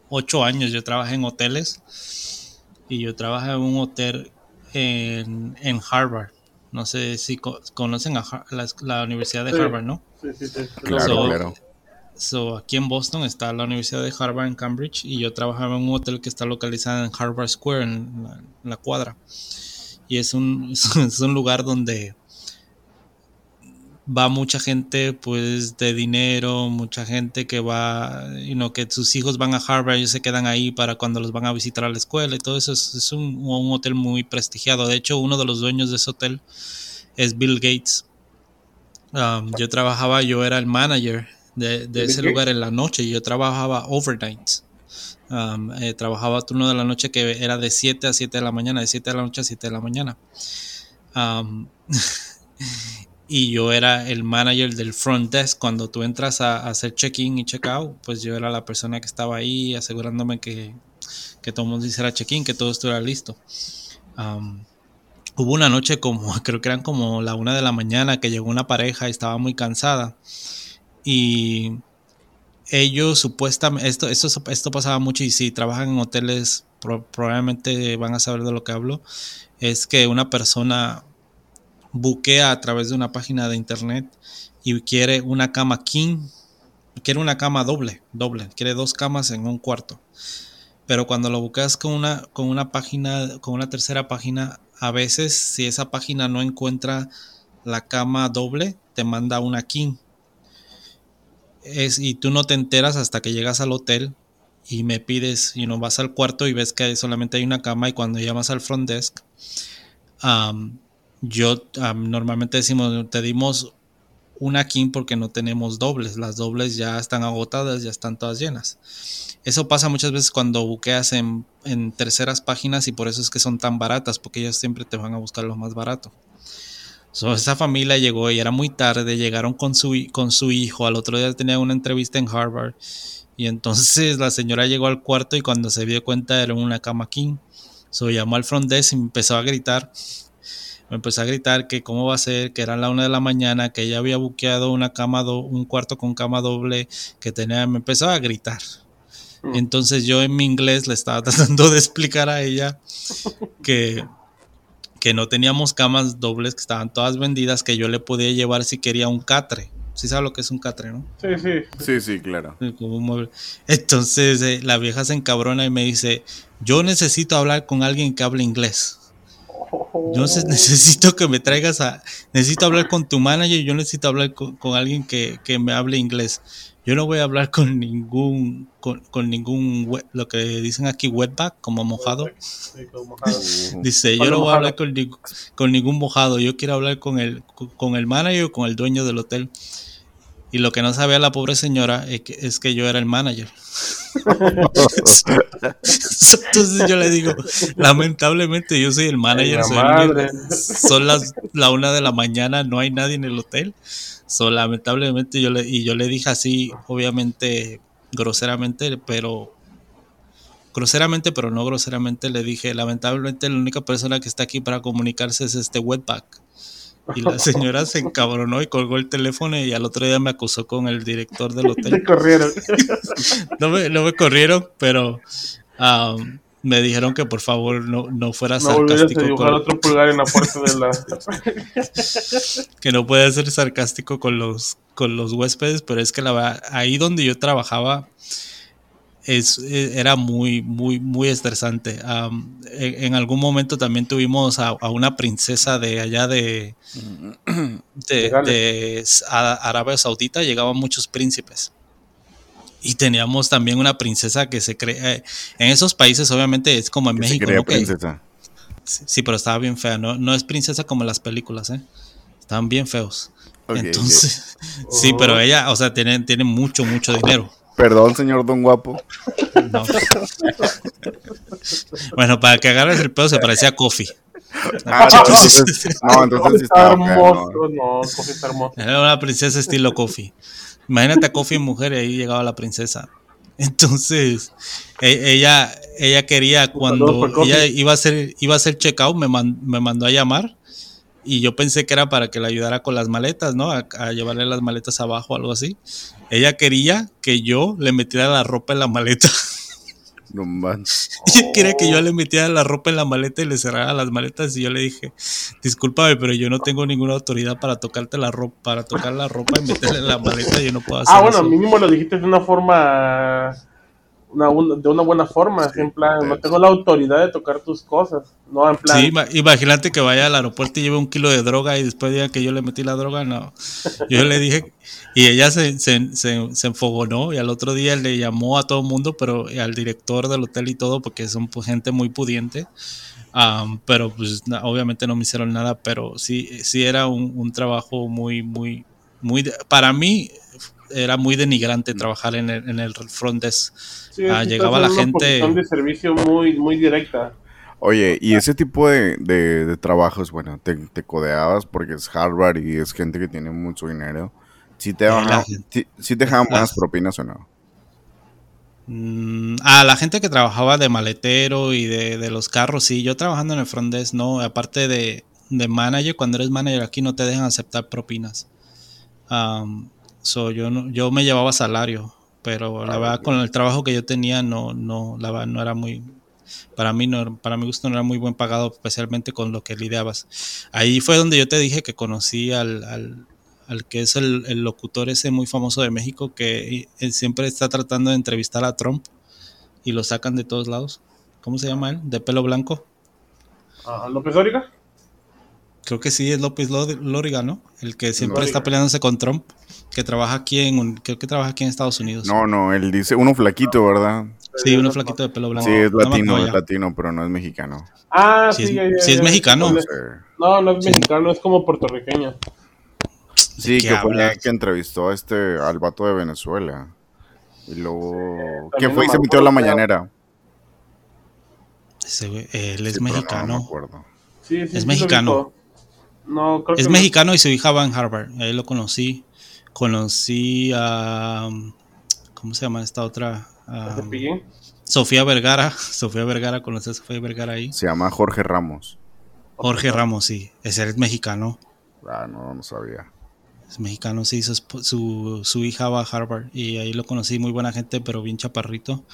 ocho años yo trabajé en hoteles y yo trabajé en un hotel en, en Harvard. No sé si conocen a la, Universidad de Harvard, ¿no? Sí, sí, sí. Claro, claro. So, aquí en Boston está la Universidad de Harvard en Cambridge y yo trabajaba en un hotel que está localizado en Harvard Square, en la, cuadra. Y es un, es un lugar donde va mucha gente pues de dinero, mucha gente que va, you know, que sus hijos van a Harvard y se quedan ahí para cuando los van a visitar a la escuela y todo eso. Es, un, hotel muy prestigiado. De hecho, uno de los dueños de ese hotel es Bill Gates. Um, yo trabajaba, yo era el manager de, ese lugar en la noche y yo trabajaba overnight. Um, eh, trabajaba turno de la noche que era de 7 a 7 de la mañana, de 7 de la noche a 7 de la mañana. Um, y yo era el manager del front desk. Cuando tú entras a, hacer check-in y check-out, pues yo era la persona que estaba ahí asegurándome que, que todo el mundo hiciera check-in, que todo estuviera listo. hubo una noche como, creo que eran como la una de la mañana, que llegó una pareja y estaba muy cansada. Y ellos supuestamente, esto, esto, esto pasaba mucho y si trabajan en hoteles probablemente van a saber de lo que hablo, es que una persona buquea a través de una página de internet y quiere una cama king, quiere una cama doble, doble, quiere dos camas en un cuarto. Pero cuando lo buqueas con una, con una página, con una tercera página, a veces si esa página no encuentra la cama doble, te manda una king. Es, y tú no te enteras hasta que llegas al hotel y me pides, y no vas al cuarto y ves que solamente hay una cama y cuando llamas al front desk, yo normalmente decimos, te dimos una king porque no tenemos dobles. Las dobles ya están agotadas, ya están todas llenas. Eso pasa muchas veces cuando buqueas en, terceras páginas y por eso es que son tan baratas, porque ellos siempre te van a buscar lo más barato. Esa familia llegó y era muy tarde, llegaron con su, con su hijo, al otro día tenía una entrevista en Harvard y entonces la señora llegó al cuarto y cuando se dio cuenta era una cama king. So llamó al front desk y empezó a gritar me empezó a gritar que cómo va a ser, que era la una de la mañana, que ella había buqueado una cama, un cuarto con cama doble, que tenía, me empezó a gritar. Mm. Entonces yo en mi inglés le estaba tratando de explicar a ella que, que no teníamos camas dobles, que estaban todas vendidas, que yo le podía llevar si quería un catre. Sí sabe lo que es un catre, ¿no? Sí, sí. Sí, sí, claro. Como un mueble. Entonces eh, la vieja se encabrona y me dice, yo necesito hablar con alguien que hable inglés. Yo necesito que me traigas a... Necesito hablar con tu manager y yo necesito hablar con, con alguien que, que me hable inglés. Yo no voy a hablar con ningún... Con, con ningún... lo que dicen aquí wetback, como mojado. Sí, como mojado. Dice, yo no voy a hablar con, con ningún mojado, yo quiero hablar con el, con el manager o con el dueño del hotel. Y lo que no sabía la pobre señora es que, es que yo era el manager. Entonces yo le digo, lamentablemente yo soy el manager, soy el son las la una de la mañana, no hay nadie en el hotel. So, lamentablemente yo le, y yo le dije así, obviamente, groseramente, pero groseramente, pero no groseramente, le dije, lamentablemente la única persona que está aquí para comunicarse es este wetback. Y la señora se encabronó y colgó el teléfono y al otro día me acusó con el director del Te hotel. corrieron. No me, no me corrieron, pero um, me dijeron que por favor no, no fuera No sarcástico con, otro pulgar en la puerta de la. que no puede ser sarcástico con los con los huéspedes, pero es que la verdad, ahí donde yo trabajaba es, eh, era muy, muy, muy estresante. Am, en, en algún momento también tuvimos a, a una princesa de allá de, de, Legal. de Arabia Saudita, llegaban muchos príncipes. Y teníamos también una princesa que se cree, eh, en esos países obviamente es como en Que se México, crea ¿no? Princesa. Sí, sí, pero estaba bien fea, ¿no? No es princesa como en las películas, ¿eh? Estaban bien feos. Entonces, sí, pero ella, o sea, tiene, tiene mucho, mucho dinero. Perdón, señor Don Guapo. No. bueno, para que agarres el pedo se parecía a Coffee. Ah, no, entonces, no, entonces sí está hermoso. ¿no? No, Coffee está hermoso. Era una princesa estilo Coffee. Imagínate a Coffee mujer y ahí llegaba la princesa. Entonces, e- ella, ella quería cuando ella iba a hacer, iba a hacer checkout, me, man- me mandó a llamar y yo pensé que era para que la ayudara con las maletas, ¿no? A, a llevarle las maletas abajo o algo así. Ella quería que yo le metiera la ropa en la maleta. No manches. Ella quería que yo le metiera la ropa en la maleta y le cerrara las maletas y yo le dije, discúlpame, pero yo no tengo ninguna autoridad para tocarte la ropa, para tocar la ropa y meterle en la maleta, yo no puedo hacer Ah, bueno, eso. mínimo lo dijiste de una forma. Una, un- de una buena forma. Sí, en plan, no tengo la autoridad de tocar tus cosas. No, en plan. Sí, ima- imagínate que vaya al aeropuerto y lleve un kilo de droga y después diga que yo le metí la droga, no. Yo le dije, y ella se, se, se, se enfogonó y al otro día le llamó a todo el mundo, pero al director del hotel y todo, porque son pues, gente muy pudiente. Am, pero pues na- obviamente no me hicieron nada, pero sí, sí era un, un trabajo muy, muy, muy, de- para mí era muy denigrante trabajar en el, en el front desk. sí, ah, llegaba la gente- de servicio muy, muy directa. Oye, y ese tipo de, de- de trabajos, bueno, te, te codeabas porque es Harvard y es gente que tiene mucho dinero. ¿Sí te, gente- sí- sí te dejaban la- buenas propinas o no? Mm, a la gente que trabajaba de maletero y de, de los carros, sí, yo trabajando en el front desk, no, aparte de, de manager, cuando eres manager aquí no te dejan aceptar propinas. Am, so, yo, no, yo me llevaba salario, pero la Ah, verdad con el trabajo que yo tenía no, no, la verdad no era muy, para mí no, para mi gusto no era muy buen pagado, especialmente con lo que lidiabas. Ahí fue donde yo te dije que conocí al, al, al que es el, el locutor ese muy famoso de México que él siempre está tratando de entrevistar a Trump y lo sacan de todos lados. ¿Cómo se llama él? De pelo blanco. Ah, López Dóriga. Creo que sí es López Ló- Lóriga, ¿no? El que siempre Lóriga. está peleándose con Trump, que trabaja aquí en un- creo que trabaja aquí en Estados Unidos. No, no, él dice, uno flaquito, ¿verdad? Sí, uno flaquito de pelo blanco. Sí, es latino, es latino, pero no es mexicano. Ah, Sí sí, es- ya, ya, sí es ya. mexicano. No, No, es Sí. mexicano, es como puertorriqueño. Sí, que fue que entrevistó a este, al vato de Venezuela. Y luego... ¿Qué fue? Y se me metió a la mañanera. Ese güey, él es Sí, pero no, mexicano. No, me acuerdo. Sí, sí, Es mexicano. No, creo Es que no. mexicano y su hija va en Harvard. Ahí lo conocí. Conocí a. ¿Cómo se llama esta otra? Cepillín. Sofía Vergara. Sofía Vergara, conocí a Sofía Vergara ahí. Se llama Jorge Ramos. Jorge Ramos, sí. Ese es mexicano. Ah, no, no sabía. Es mexicano, sí. Su, su, su hija va a Harvard. Y ahí lo conocí. Muy buena gente, pero bien chaparrito.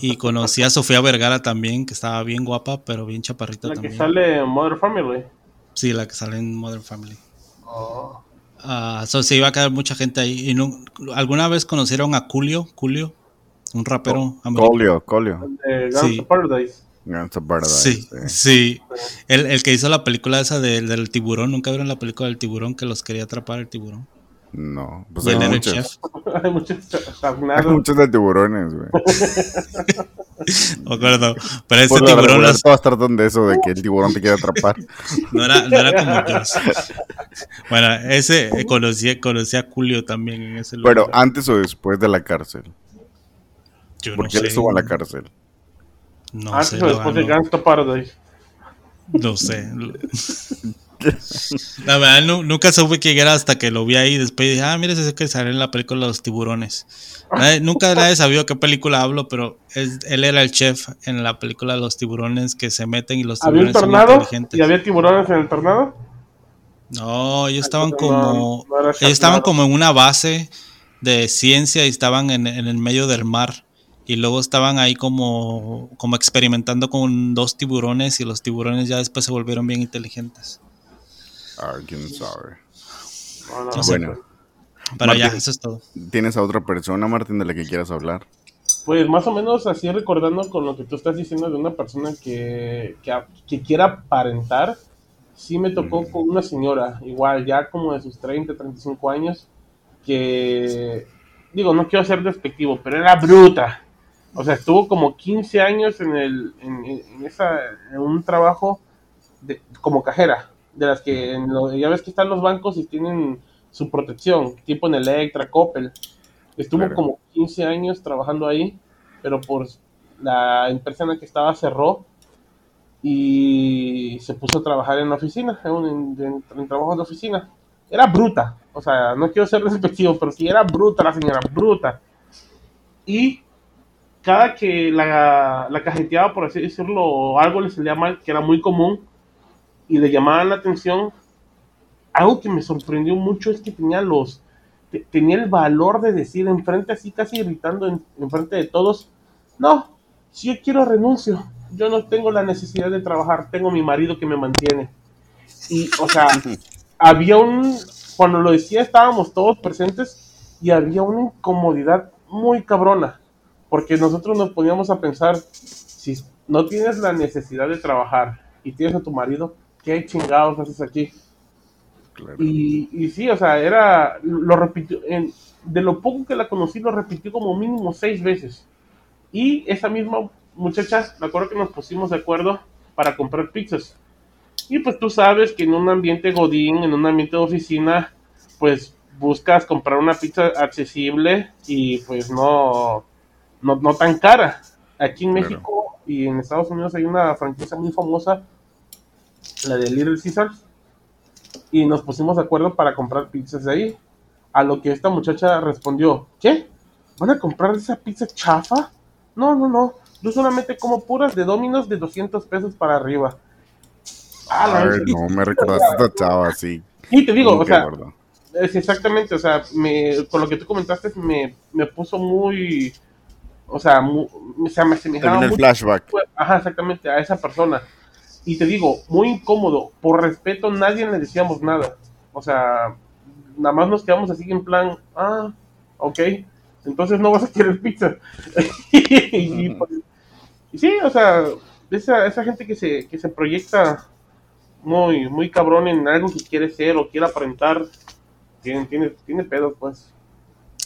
Y conocí a Sofía Vergara también, que estaba bien guapa, pero bien chaparrita La que también. sale en Mother Family. Sí, la que sale en Modern Family. Oh. Ah, so, se iba a quedar mucha gente ahí. ¿Y no- ¿Alguna vez conocieron a Julio? Julio, un rapero. De Guns Sí. of Paradise. Sí, sí. sí. El, el que hizo la película esa del, del tiburón, ¿nunca vieron la película del tiburón que los quería atrapar el tiburón? No, pues Y hay él era el muchos. chef. Hay muchos Hay muchos de tiburones, güey. No me acuerdo. Pero ese Por lo tiburón los- todas tratan de eso, de que el tiburón te quiere atrapar. no, era, no era como Dios. Bueno, ese eh, conocí, conocí a Julio también en ese lugar. Pero antes o después de la cárcel. Yo no Porque él sé. estuvo en la cárcel. No Antes sé, o la después de of Paradise. no, no sé. La verdad, nu- nunca supe quién era hasta que lo vi ahí. Después dije, ah, mira, ese que sale en la película Los Tiburones. Nadie- nunca nadie sabía qué película hablo, pero es- él era el chef en la película Los Tiburones que se meten y los Había un tiburones son tornado inteligentes. y había tiburones en el tornado. No, ellos estaban no, como. no ellos estaban como en una base de ciencia y estaban en, en el medio del mar. Y luego estaban ahí como, como experimentando con dos tiburones y los tiburones ya después se volvieron bien inteligentes. Sabe. No, sé. Bueno, Pero ya, eso es todo. ¿tienes a otra persona, Martín, de la que quieras hablar? Pues más o menos así recordando con lo que tú estás diciendo de una persona que, que, que quiera aparentar, sí me tocó con una señora, igual ya como de sus 30, 35 años, que, digo, no quiero ser despectivo, pero era bruta. O sea, estuvo como 15 años en, el, en, en esa, en un trabajo de, como cajera, de las que en lo- ya ves que están los bancos y tienen su protección, tipo en Electra, Coppel. Estuvo Claro. como 15 años trabajando ahí, pero por la empresa en la que estaba cerró y se puso a trabajar en la oficina, en, un- en, en trabajos de oficina. Era bruta, o sea, no quiero ser despectivo, pero sí era bruta la señora, bruta. Y cada que la, la cajeteaba, por así decirlo, o algo le salía mal, que era muy común, y le llamaban la atención, algo que me sorprendió mucho es que tenía los te- tenía el valor de decir enfrente así casi gritando en, enfrente de todos no si yo quiero renuncio yo no tengo la necesidad de trabajar tengo mi marido que me mantiene y o sea había un cuando lo decía estábamos todos presentes y había una incomodidad muy cabrona porque nosotros nos poníamos a pensar si no tienes la necesidad de trabajar y tienes a tu marido qué chingados haces aquí Claro. y, y sí, o sea, era, lo repitió, en- de lo poco que la conocí, lo repitió como mínimo seis veces. Y esa misma muchacha, me acuerdo que nos pusimos de acuerdo para comprar pizzas. Y pues tú sabes que en un ambiente godín, en un ambiente de oficina, pues buscas comprar una pizza accesible y pues no, no, no tan cara. Aquí en Claro. México y en Estados Unidos hay una franquicia muy famosa, la de Little Caesars y nos pusimos de acuerdo para comprar pizzas de ahí. A lo que esta muchacha respondió, ¿qué? ¿Van a comprar esa pizza chafa? No, no, no. Yo solamente como puras de Dominos de 200 pesos para arriba. Ah, Ay, no, me recordaste a esta chava así. Y te digo, o sea, gordo. es exactamente, o sea, me, con lo que tú comentaste me, me puso muy, o sea, mu- o sea, me asemejaba vino el mucho flashback. ajá, exactamente, a esa persona. Y te digo, muy incómodo. Por respeto, nadie le decíamos nada. O sea, nada más nos quedamos así en plan, ah, ok, entonces no vas a querer pizza. y, pues, y sí, o sea, esa, esa gente que se, que se proyecta muy, muy cabrón en algo que quiere ser o quiere aparentar, tiene, tiene, tiene pedos, pues.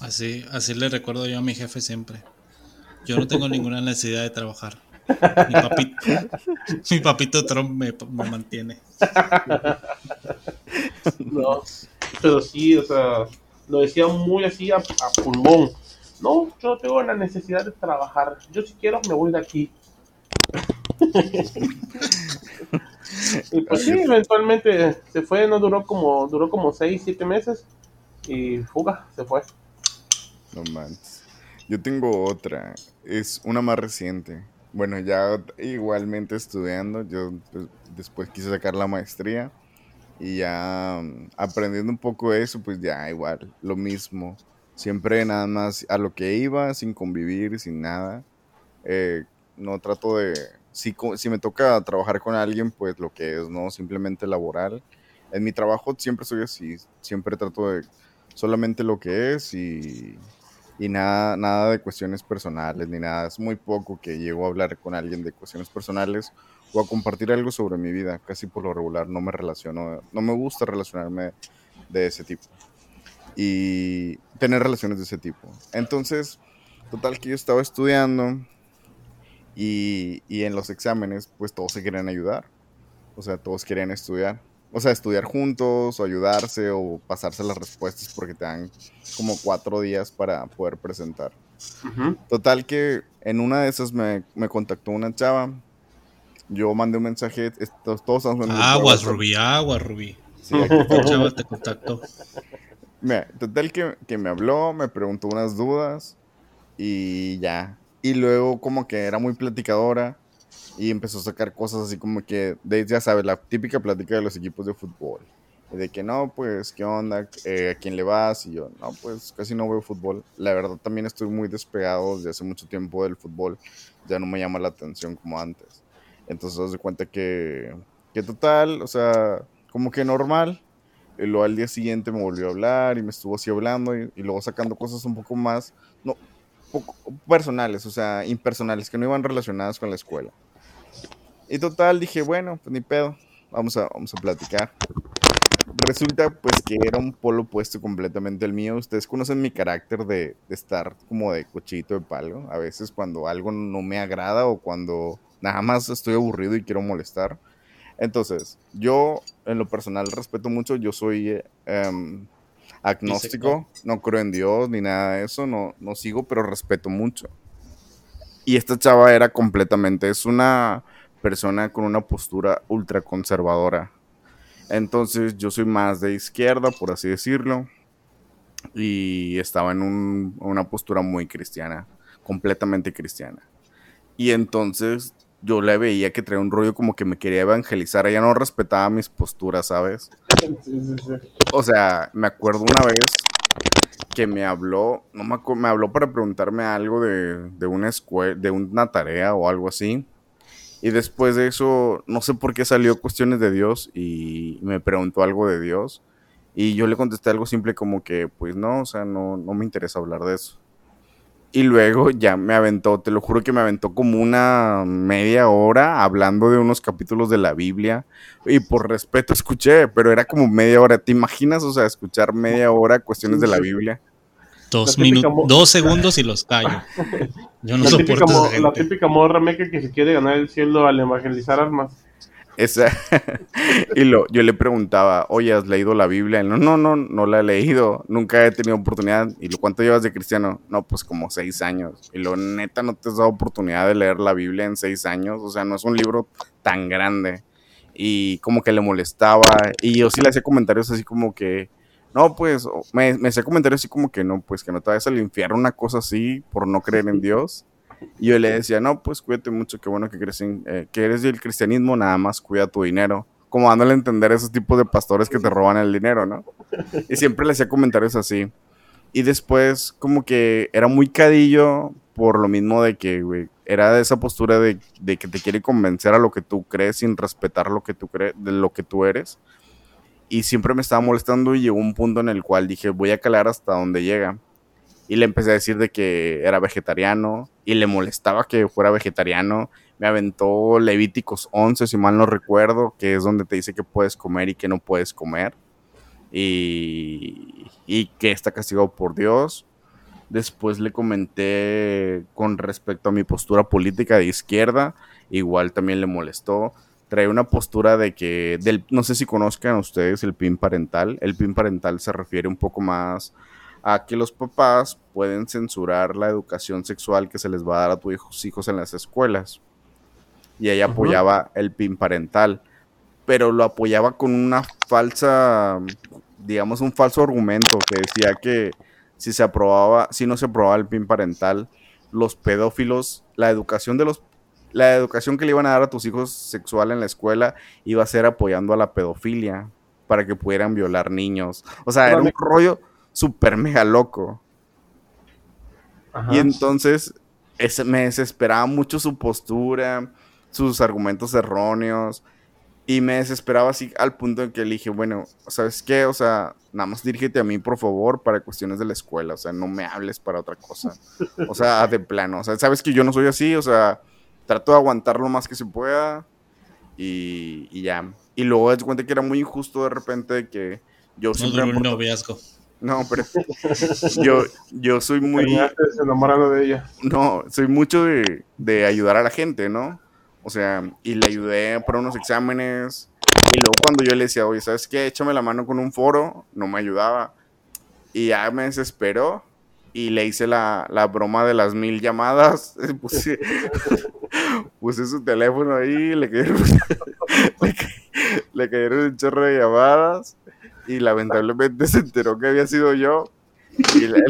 Así, así le recuerdo yo a mi jefe siempre. Yo no tengo ninguna necesidad de trabajar. Mi papito, mi papito Trump me, me mantiene. No, pero sí, o sea, lo decía muy así a, a pulmón. No, yo no tengo la necesidad de trabajar. Yo si quiero me voy de aquí. y pues sí, eventualmente se fue, no duró como, duró como 6, 7 meses. Y fuga, se fue. No manches. Yo tengo otra. Es una más reciente. Bueno, ya igualmente estudiando. Yo pues, después quise sacar la maestría. Y ya mm, aprendiendo un poco de eso, pues ya igual, lo mismo. Siempre nada más a lo que iba, sin convivir, sin nada. Eh, no trato de... Si, si me toca trabajar con alguien, pues lo que es, ¿no? Simplemente laboral. en mi trabajo siempre soy así, siempre trato de solamente lo que es y, y nada, nada de cuestiones personales ni nada. Es muy poco que llego a hablar con alguien de cuestiones personales o a compartir algo sobre mi vida. Casi por lo regular no me relaciono, no me gusta relacionarme de ese tipo y tener relaciones de ese tipo. Entonces, total que yo estaba estudiando y, y en los exámenes pues todos se querían ayudar. O sea, todos querían estudiar. O sea, estudiar juntos o ayudarse o pasarse las respuestas porque te dan como cuatro días para poder presentar. Total que en una de esas me, me contactó una chava. Yo mandé un mensaje, estos- todos estamos en Aguas. Rubí, aguas, Rubí. Sí, aquí Esta chava te contactó. Mira, total que, que me habló, me preguntó unas dudas y ya. Y luego como que era muy platicadora y empezó a sacar cosas así como que, de, ya sabes, la típica plática de los equipos de fútbol. De que no, pues, ¿qué onda? Eh, ¿A quién le vas? Y yo, no, pues casi no veo fútbol. La verdad también estoy muy despegado desde hace mucho tiempo del fútbol. Ya no me llama la atención como antes. Entonces, de cuenta que, que total, o sea, como que normal. Y luego al día siguiente me volvió a hablar y me estuvo así hablando y, y luego sacando cosas un poco más, no, poco personales, o sea, impersonales, que no iban relacionadas con la escuela. Y total, dije, bueno, pues ni pedo, vamos a, vamos a platicar. Resulta pues que era un polo opuesto completamente el mío. Ustedes conocen mi carácter de, de estar como de cochito de palo. A veces cuando algo no me agrada o cuando nada más estoy aburrido y quiero molestar. Entonces, yo en lo personal respeto mucho, yo soy em, agnóstico, no creo en Dios ni nada de eso, no, no sigo, pero respeto mucho. Y esta chava era completamente, es una persona con una postura ultra conservadora. Entonces yo soy más de izquierda, por así decirlo, y estaba en un- una postura muy cristiana, completamente cristiana. Y entonces yo le veía que traía un rollo como que me quería evangelizar, ella no respetaba mis posturas, ¿sabes? O sea, me acuerdo una vez que me habló, no me, me habló para preguntarme algo de una escuela, de una tarea o algo así. Y después de eso, no sé por qué salió cuestiones de Dios y me preguntó algo de Dios. Y yo le contesté algo simple como que, pues no, o sea, no, no me interesa hablar de eso. Y luego ya me aventó, te lo juro que me aventó como una media hora hablando de unos capítulos de la Biblia. Y por respeto escuché, pero era como media hora. ¿Te imaginas, o sea, escuchar media hora cuestiones de la Biblia? Dos típica minutos, dos segundos y los callo. Yo no la, típica soporto a mo- esa la típica morra meca que se quiere ganar el cielo al evangelizar almas. Esa. y lo, yo le preguntaba, oye, ¿has leído la Biblia? No, no, no, no la he leído. Nunca he tenido oportunidad. ¿Y lo cuánto llevas de cristiano? No, pues como seis años. Y lo neta, no te has dado oportunidad de leer la Biblia en seis años. O sea, no es un libro tan grande. Y como que le molestaba. Y yo sí le hacía comentarios así como que, no, pues, me, me hacía comentarios así como que no, pues que no te vayas al infierno, una cosa así, por no creer en Dios. Y yo le decía, no, pues cuídate mucho, qué bueno que, crees en- eh, que eres del cristianismo, nada más cuida tu dinero. Como dándole a entender a esos tipos de pastores que te roban el dinero, ¿no? Y siempre le hacía comentarios así. Y después, como que era muy cadillo por lo mismo de que, güey, era de esa postura de, de que te quiere convencer a lo que tú crees sin respetar lo que tú crees, de lo que tú eres. Y siempre me estaba molestando y llegó un punto en el cual dije, voy a calar hasta donde llega. Y le empecé a decir de que era vegetariano y le molestaba que fuera vegetariano. Me aventó Levíticos 11, si mal no recuerdo, que es donde te dice que puedes comer y que no puedes comer. Y, y que está castigado por Dios. Después le comenté con respecto a mi postura política de izquierda. Igual también le molestó. Trae una postura de que, del, no sé si conozcan ustedes el PIN parental. El PIN parental se refiere un poco más a que los papás pueden censurar la educación sexual que se les va a dar a tus hijos en las escuelas. Y ella apoyaba el PIN parental, pero lo apoyaba con una falsa, digamos, un falso argumento que decía que si se aprobaba, si no se aprobaba el PIN parental, los pedófilos, la educación de los la educación que le iban a dar a tus hijos sexual en la escuela iba a ser apoyando a la pedofilia para que pudieran violar niños. O sea, era un rollo súper mega loco. Ajá. Y entonces ese, me desesperaba mucho su postura, sus argumentos erróneos. Y me desesperaba así al punto en que le dije, bueno, ¿sabes qué? O sea, nada más dirígete a mí, por favor, para cuestiones de la escuela. O sea, no me hables para otra cosa. O sea, de plano. O sea, sabes que yo no soy así. O sea, trato de aguantar lo más que se pueda. Y, y ya. Y luego te cuenta que era muy injusto de repente que yo No siempre... duró un aporto- noviazgo. No, pero yo, yo soy muy... Enamorando de ella. No, soy mucho de, de ayudar a la gente, ¿no? O sea, y le ayudé para unos exámenes. Y luego cuando yo le decía, oye, ¿sabes qué? Échame la mano con un foro, no me ayudaba. Y ya me desesperó y le hice la, la broma de las mil llamadas. Puse, puse su teléfono ahí, le cayeron, le, ca- le cayeron un chorro de llamadas. Y lamentablemente se enteró que había sido yo. Y le,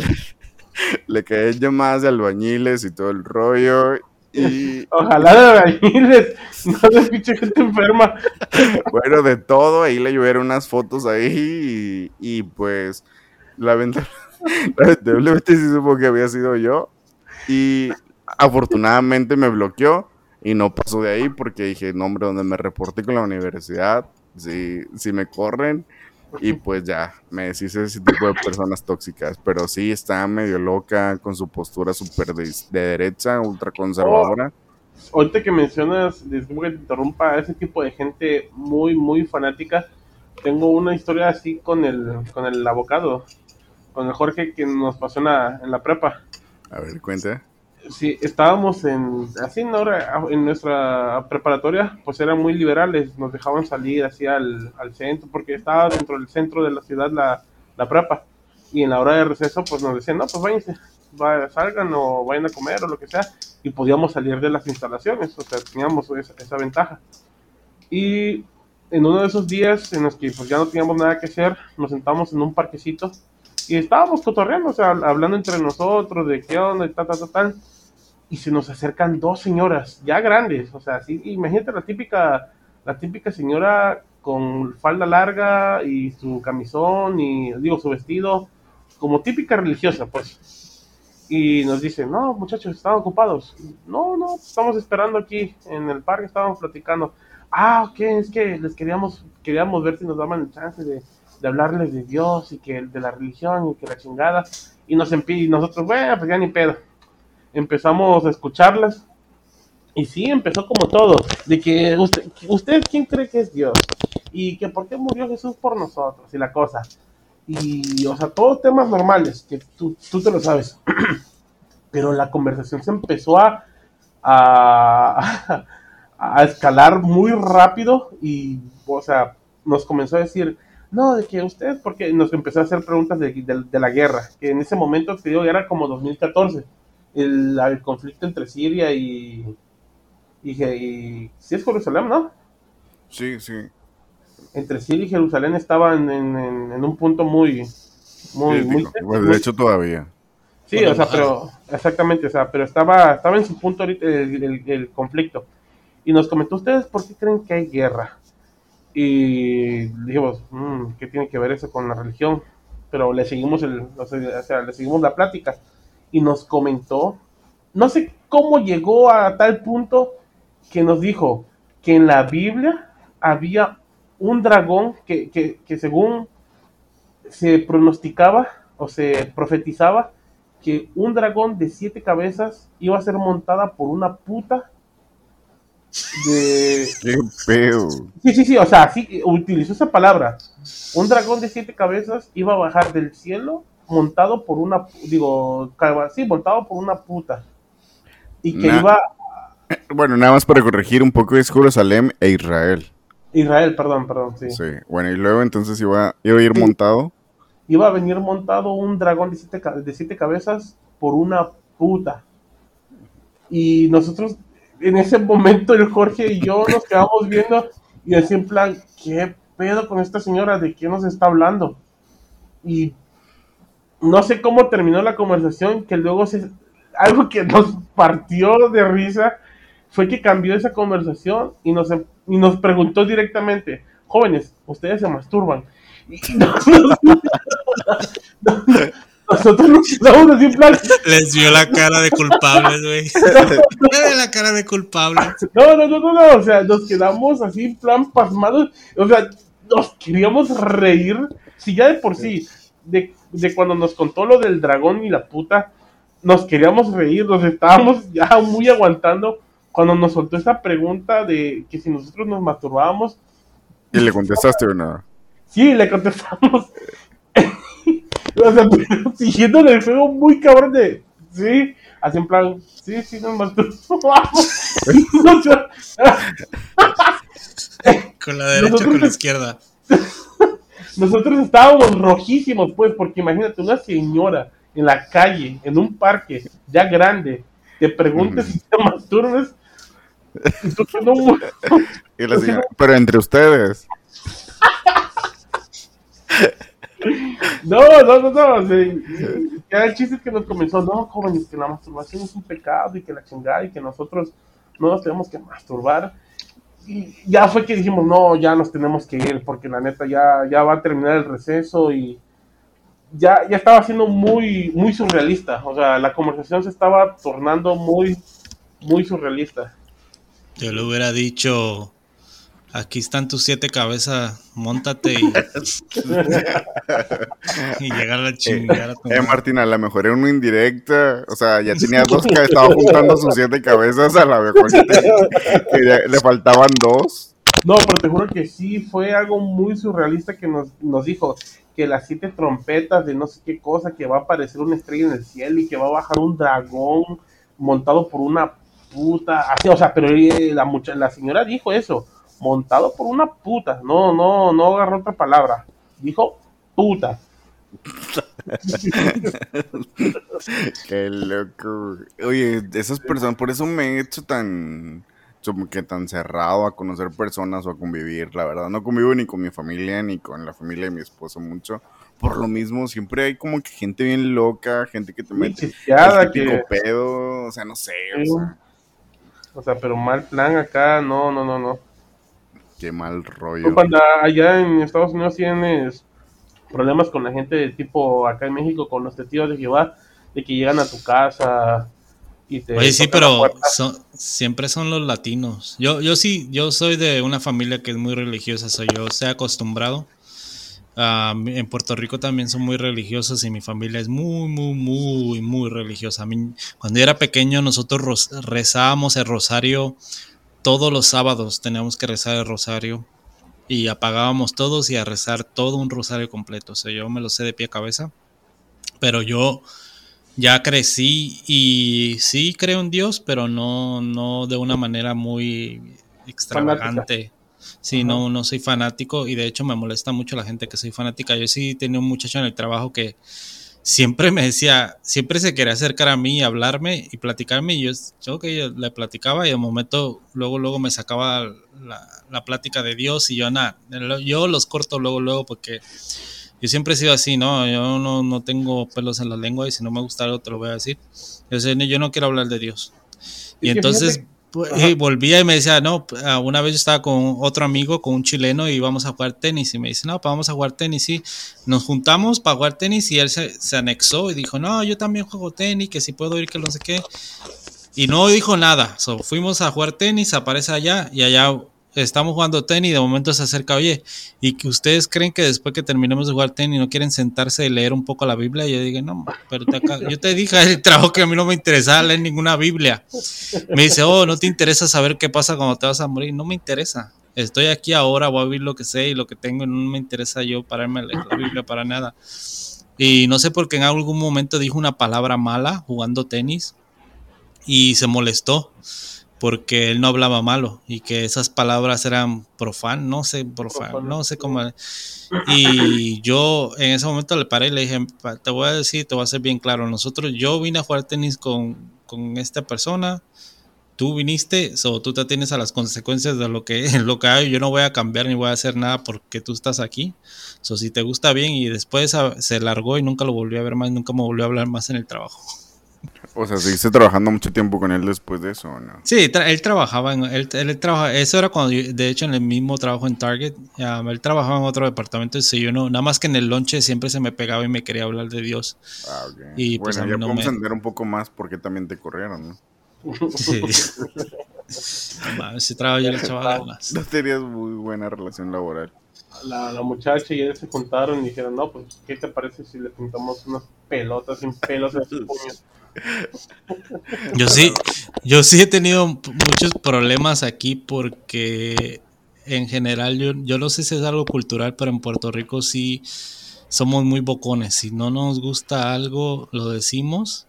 le llamadas de albañiles y todo el rollo. Y Ojalá de albañiles, no de pinche gente enferma. bueno, de todo. Ahí le llovieron unas fotos ahí. Y, y, pues, lamenta- lamentablemente sí supo que había sido yo. Y afortunadamente me bloqueó. Y no pasó de ahí porque dije, no, hombre, donde me reporté con la universidad, si, si me corren. Y pues ya, me deshice de ese tipo de personas tóxicas. Pero sí, está medio loca con su postura súper de, de derecha, ultraconservadora. Ahorita que mencionas, disculpa que te interrumpa, a ese tipo de gente muy, muy fanática, tengo una historia así con el, con el abogado, con el Jorge que nos pasó en la, en la prepa. A ver, cuenta. Sí, estábamos en, así en, en nuestra preparatoria, pues eran muy liberales, nos dejaban salir así al, al centro, porque estaba dentro del centro de la ciudad la, la prepa, y en la hora de receso pues nos decían, no, pues váyanse, va- salgan o vayan a comer o lo que sea, y podíamos salir de las instalaciones, o sea, teníamos esa, esa ventaja. Y en uno de esos días en los que pues ya no teníamos nada que hacer, nos sentamos en un parquecito, y estábamos cotorreando, o sea, hablando entre nosotros de qué onda y tal, tal, tal, tal y se nos acercan dos señoras ya grandes, o sea, sí, imagínate la típica, la típica señora con falda larga y su camisón y digo su vestido, como típica religiosa, pues. Y nos dicen, no, muchachos, están ocupados. No, no, estamos esperando aquí en el parque, estábamos platicando. Ah, ok, es que les queríamos, queríamos ver si nos daban el chance de, de hablarles de Dios y que de la religión y que la chingada. Y nos y nosotros, bueno, pues ya ni pedo empezamos a escucharlas. Y sí, empezó como todo, de que usted, usted quién cree que es Dios y que por qué murió Jesús por nosotros y la cosa. Y, o sea, todos temas normales, que tú, tú te lo sabes. Pero la conversación se empezó a, a, a escalar muy rápido y, o sea, nos comenzó a decir, no, de que usted, porque nos empezó a hacer preguntas de, de- la guerra, que en ese momento, te digo, era como 2014 el, el conflicto entre Siria y, y, y- sí es Jerusalén, ¿no? Sí, sí. Entre Siria y Jerusalén estaban en, en- en un punto muy, muy, muy. Bueno, de hecho, todavía. sí, o sea, pero exactamente, o sea, pero estaba, estaba en su punto ahorita el, el- el conflicto. Y nos comentó, ¿ustedes por qué creen que hay guerra? Y dijimos, "Mm, ¿qué tiene que ver eso con la religión? Pero le seguimos el, o sea, o sea, le seguimos la plática y nos comentó, no sé cómo llegó a tal punto que nos dijo que en la Biblia había un dragón que, que, que según se pronosticaba o se profetizaba que un dragón de siete cabezas iba a ser montada por una puta de... Qué pedo. Sí, sí, sí, o sea, sí, utilizó esa palabra. Un dragón de siete cabezas iba a bajar del cielo montado por una, digo, sí, montado por una puta. Y que Nah. iba, Bueno, nada más para corregir un poco es Jerusalén e Israel. Israel, perdón, perdón, sí. Sí. Bueno, y luego entonces iba, iba a ir montado. Iba a venir montado un dragón de siete, de siete cabezas por una puta. Y nosotros, en ese momento, el Jorge y yo nos quedamos viendo y así en plan, ¿qué pedo con esta señora? ¿De qué nos está hablando? Y no sé cómo terminó la conversación, que luego se, algo que nos partió de risa fue que cambió esa conversación y nos, y nos preguntó directamente, jóvenes, ustedes se masturban. Y nosotros nos quedamos así en plan. Les vio la cara de culpables, güey. la cara de culpables. No, no, no, no, no, o sea, nos quedamos así en plan pasmados. O sea, nos queríamos reír. Si ya de por sí, de, de cuando nos contó lo del dragón y la puta, nos queríamos reír, nos estábamos ya muy aguantando. Cuando nos soltó esa pregunta de que si nosotros nos masturbábamos, ¿Y le contestaste o nada? Sí, le contestamos. o sea, pero siguiendo el juego muy cabrón de. Sí, así en plan. Sí, sí, nos masturbamos. Nosotros- Con la derecha, Nosotros- con la izquierda. Nosotros estábamos rojísimos, pues, porque imagínate una señora en la calle, en un parque, ya grande, te pregunte si te masturbes. y no, la señora, pero entre ustedes. no, no, no, no. ya el chiste es que nos comenzó, no, jóvenes, que la masturbación es un pecado y que la chingada y que nosotros no nos tenemos que masturbar. Ya fue que dijimos, no, ya nos tenemos que ir, porque la neta ya, ya va a terminar el receso y ya, ya estaba siendo muy, muy surrealista. O sea, la conversación se estaba tornando muy, muy surrealista. Yo le hubiera dicho, aquí están tus siete cabezas, montate y, y llegar a la chingada. Eh, Martín, a lo mejor era una indirecta. O sea, ya tenía dos cabezas, estaba juntando sus siete cabezas. A lo mejor te- que ya le faltaban dos. No, pero te juro que sí fue algo muy surrealista que nos, nos dijo que las siete trompetas de no sé qué cosa, que va a aparecer una estrella en el cielo y que va a bajar un dragón montado por una puta. Así, o sea, pero eh, la, mucha, la señora dijo eso, montado por una puta. No, no, no agarró otra palabra. Dijo puta. Qué loco. Oye, esas personas, por eso me he hecho tan, que tan cerrado a conocer personas o a convivir. La verdad, no convivo ni con mi familia ni con la familia de mi esposo mucho. Por lo mismo, siempre hay como que gente bien loca, gente que te mete el típico que. pedo, o sea, no sé, o sea, O sea, pero mal plan acá, no, no, no, no. Qué mal rollo. cuando allá en Estados Unidos tienes problemas con la gente de tipo acá en México, con los testigos de Jehová, de que llegan a tu casa y te... Oye, sí, pero son- siempre son los latinos. Yo, yo sí, yo soy de una familia que es muy religiosa, soy yo, estoy acostumbrado. Ah, en Puerto Rico también son muy religiosos y mi familia es muy, muy, muy, muy religiosa. A mí, cuando yo era pequeño, nosotros ros- rezábamos el rosario todos los sábados, teníamos que rezar el rosario y apagábamos todos y a rezar todo un rosario completo. O sea, yo me lo sé de pie a cabeza, pero yo ya crecí y sí creo en Dios, pero no, no de una manera muy extravagante. Sí, Ajá. no, no soy fanático y de hecho me molesta mucho la gente que soy fanática. Yo sí tenía un muchacho en el trabajo que siempre me decía, siempre se quería acercar a mí y hablarme y platicarme y yo, yo que le platicaba y de momento luego luego me sacaba la, la plática de Dios y yo nada, yo los corto luego luego porque yo siempre he sido así, ¿no? Yo no, no tengo pelos en la lengua y si no me gusta algo te lo voy a decir. Yo, sé, yo no quiero hablar de Dios. Y entonces fíjate- Ajá. y volvía y me decía, no, ah, una vez yo estaba con otro amigo, con un chileno, y íbamos a jugar tenis. Y me dice, no, pues vamos a jugar tenis. Y nos juntamos para jugar tenis y él se, se anexó y dijo, no, yo también juego tenis, que si puedo ir, que no sé qué. Y no dijo nada. So, fuimos a jugar tenis, aparece allá y allá estamos jugando tenis de momento se acerca, oye, y que ustedes creen que después que terminemos de jugar tenis no quieren sentarse y leer un poco la Biblia. Yo dije, no, pero te acá- yo te dije el trabajo que a mí no me interesaba leer ninguna Biblia. Me dice, oh, no te interesa saber qué pasa cuando te vas a morir. No me interesa. Estoy aquí ahora, voy a vivir lo que sé y lo que tengo. No me interesa yo pararme a leer la Biblia para nada. Y no sé por qué en algún momento dijo una palabra mala jugando tenis y se molestó porque él no hablaba malo y que esas palabras eran profan, no sé, profan, no sé cómo. Y yo en ese momento le paré y le dije, "Pa- te voy a decir, te voy a ser bien claro, nosotros, yo vine a jugar tenis con, con esta persona, tú viniste, so, tú te tienes a las consecuencias de lo que, lo que hay, yo no voy a cambiar ni voy a hacer nada porque tú estás aquí, so, si te gusta bien y después se largó y nunca lo volví a ver más, nunca me volvió a hablar más en el trabajo. O sea, ¿seguiste trabajando mucho tiempo con él después de eso o no? Sí, él trabajaba en. Él, él trabaja, eso era cuando. de hecho, en el mismo trabajo en Target. él trabajaba en otro departamento. Y yo no. Nada más que en el lonche siempre se me pegaba y me quería hablar de Dios. Ah, ok. Y, pues, bueno, ya podemos entender un poco más porque también te corrieron, ¿no? Sí. si trabajo yo le echaba ganas. No tenías muy buena relación laboral. La, la, muchacha y él se juntaron y dijeron, no, pues, ¿qué te parece si le pintamos unas pelotas sin pelos en sus puños? Yo sí, yo sí he tenido muchos problemas aquí porque en general yo, yo no sé si es algo cultural, pero en Puerto Rico sí somos muy bocones. Si no nos gusta algo, lo decimos.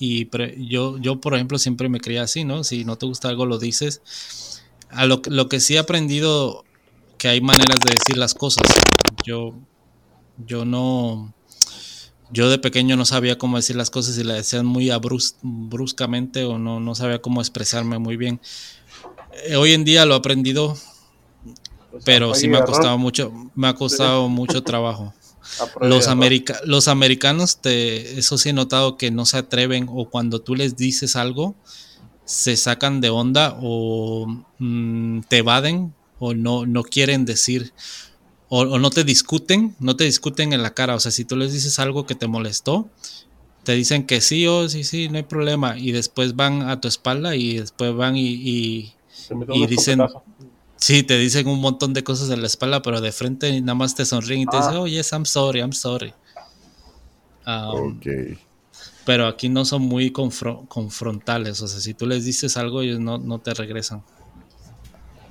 Y yo, yo, por ejemplo, siempre me creía así, ¿no? Si no te gusta algo, lo dices. A lo, lo que sí he aprendido que hay maneras de decir las cosas. Yo, yo no, yo de pequeño no sabía cómo decir las cosas y las decían muy bruscamente o no, no sabía cómo expresarme muy bien. Eh, hoy en día lo he aprendido, pero sí me ha costado mucho, me ha costado mucho trabajo. Los, los americanos, te, eso sí he notado que no se atreven o cuando tú les dices algo, se sacan de onda o mm, te evaden o no, no quieren decir o, no te discuten, no te discuten en la cara. O sea, si tú les dices algo que te molestó, te dicen que sí o oh, sí, sí, no hay problema. Y después van a tu espalda y después van y, y, dicen, sí, te dicen un montón de cosas en la espalda, pero de frente nada más te sonríen y te dicen, ah. oh, yes, I'm sorry, I'm sorry. Um, pero aquí no son muy confrontales. O sea, si tú les dices algo, ellos no, no te regresan.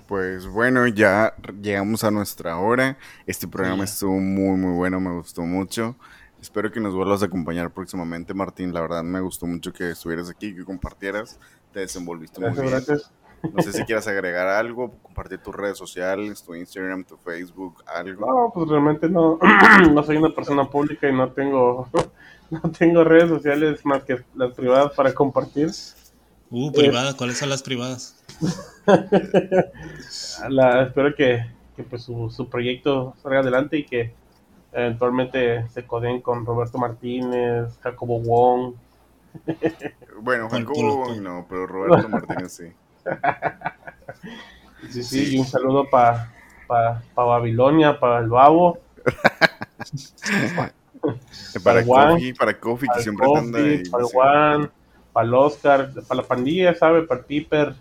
Pues bueno, ya llegamos a nuestra hora. Este programa estuvo muy, muy bueno, me gustó mucho. Espero que nos vuelvas a acompañar próximamente, Martín. La verdad me gustó mucho que estuvieras aquí, que compartieras. Te desenvolviste muy bien. Gracias. No sé si quieras agregar algo, compartir tus redes sociales, tu Instagram, tu Facebook, algo. No, pues realmente no, no soy una persona pública y no tengo, no tengo redes sociales más que las privadas para compartir. Uh, privadas, ¿cuáles son las privadas? espero que, pues, su, proyecto salga adelante y que eventualmente se coden con Roberto Martínez, Jacobo Wong. Bueno, Jacobo Wong no, pero Roberto Martínez sí. Sí, sí, y un saludo para pa, Babilonia, para el Babo. para Kofi, para Kofi, que siempre anda ahí. Para Juan, para el Oscar, para la pandilla, ¿sabe? Para el Piper.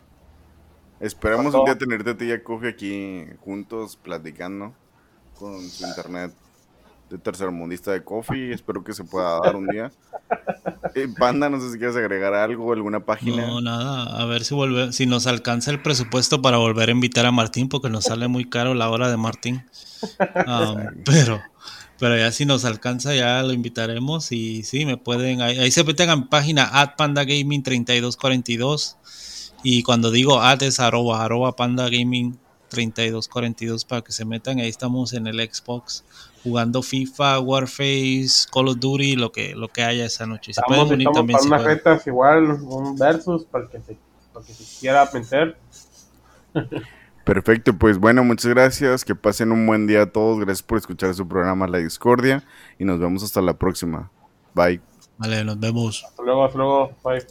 Esperamos un día tenerte a ti y a Kofi aquí juntos platicando con su internet de tercermundista de Kofi. Espero que se pueda dar un día. Eh, Panda, no sé si quieres agregar algo, alguna página. No, nada. A ver si vuelve, si nos alcanza el presupuesto para volver a invitar a Martín, porque nos sale muy caro la hora de Martín. Um, pero, pero ya si nos alcanza, ya lo invitaremos. Y sí, me pueden. Ahí, se meten a mi página at Gaming 3242 y cuando digo ad es arroba, arroba panda gaming 3242 para que se metan. Ahí estamos en el Xbox jugando FIFA, Warface, Call of Duty, lo que, lo que haya esa noche. Se estamos, pueden también. Para unas retas igual, un versus para que se, para que se quiera meter. Perfecto, pues bueno, muchas gracias. Que pasen un buen día a todos. Gracias por escuchar su programa La Discordia y nos vemos hasta la próxima. Bye. Vale, nos vemos. Hasta luego, hasta luego. Bye.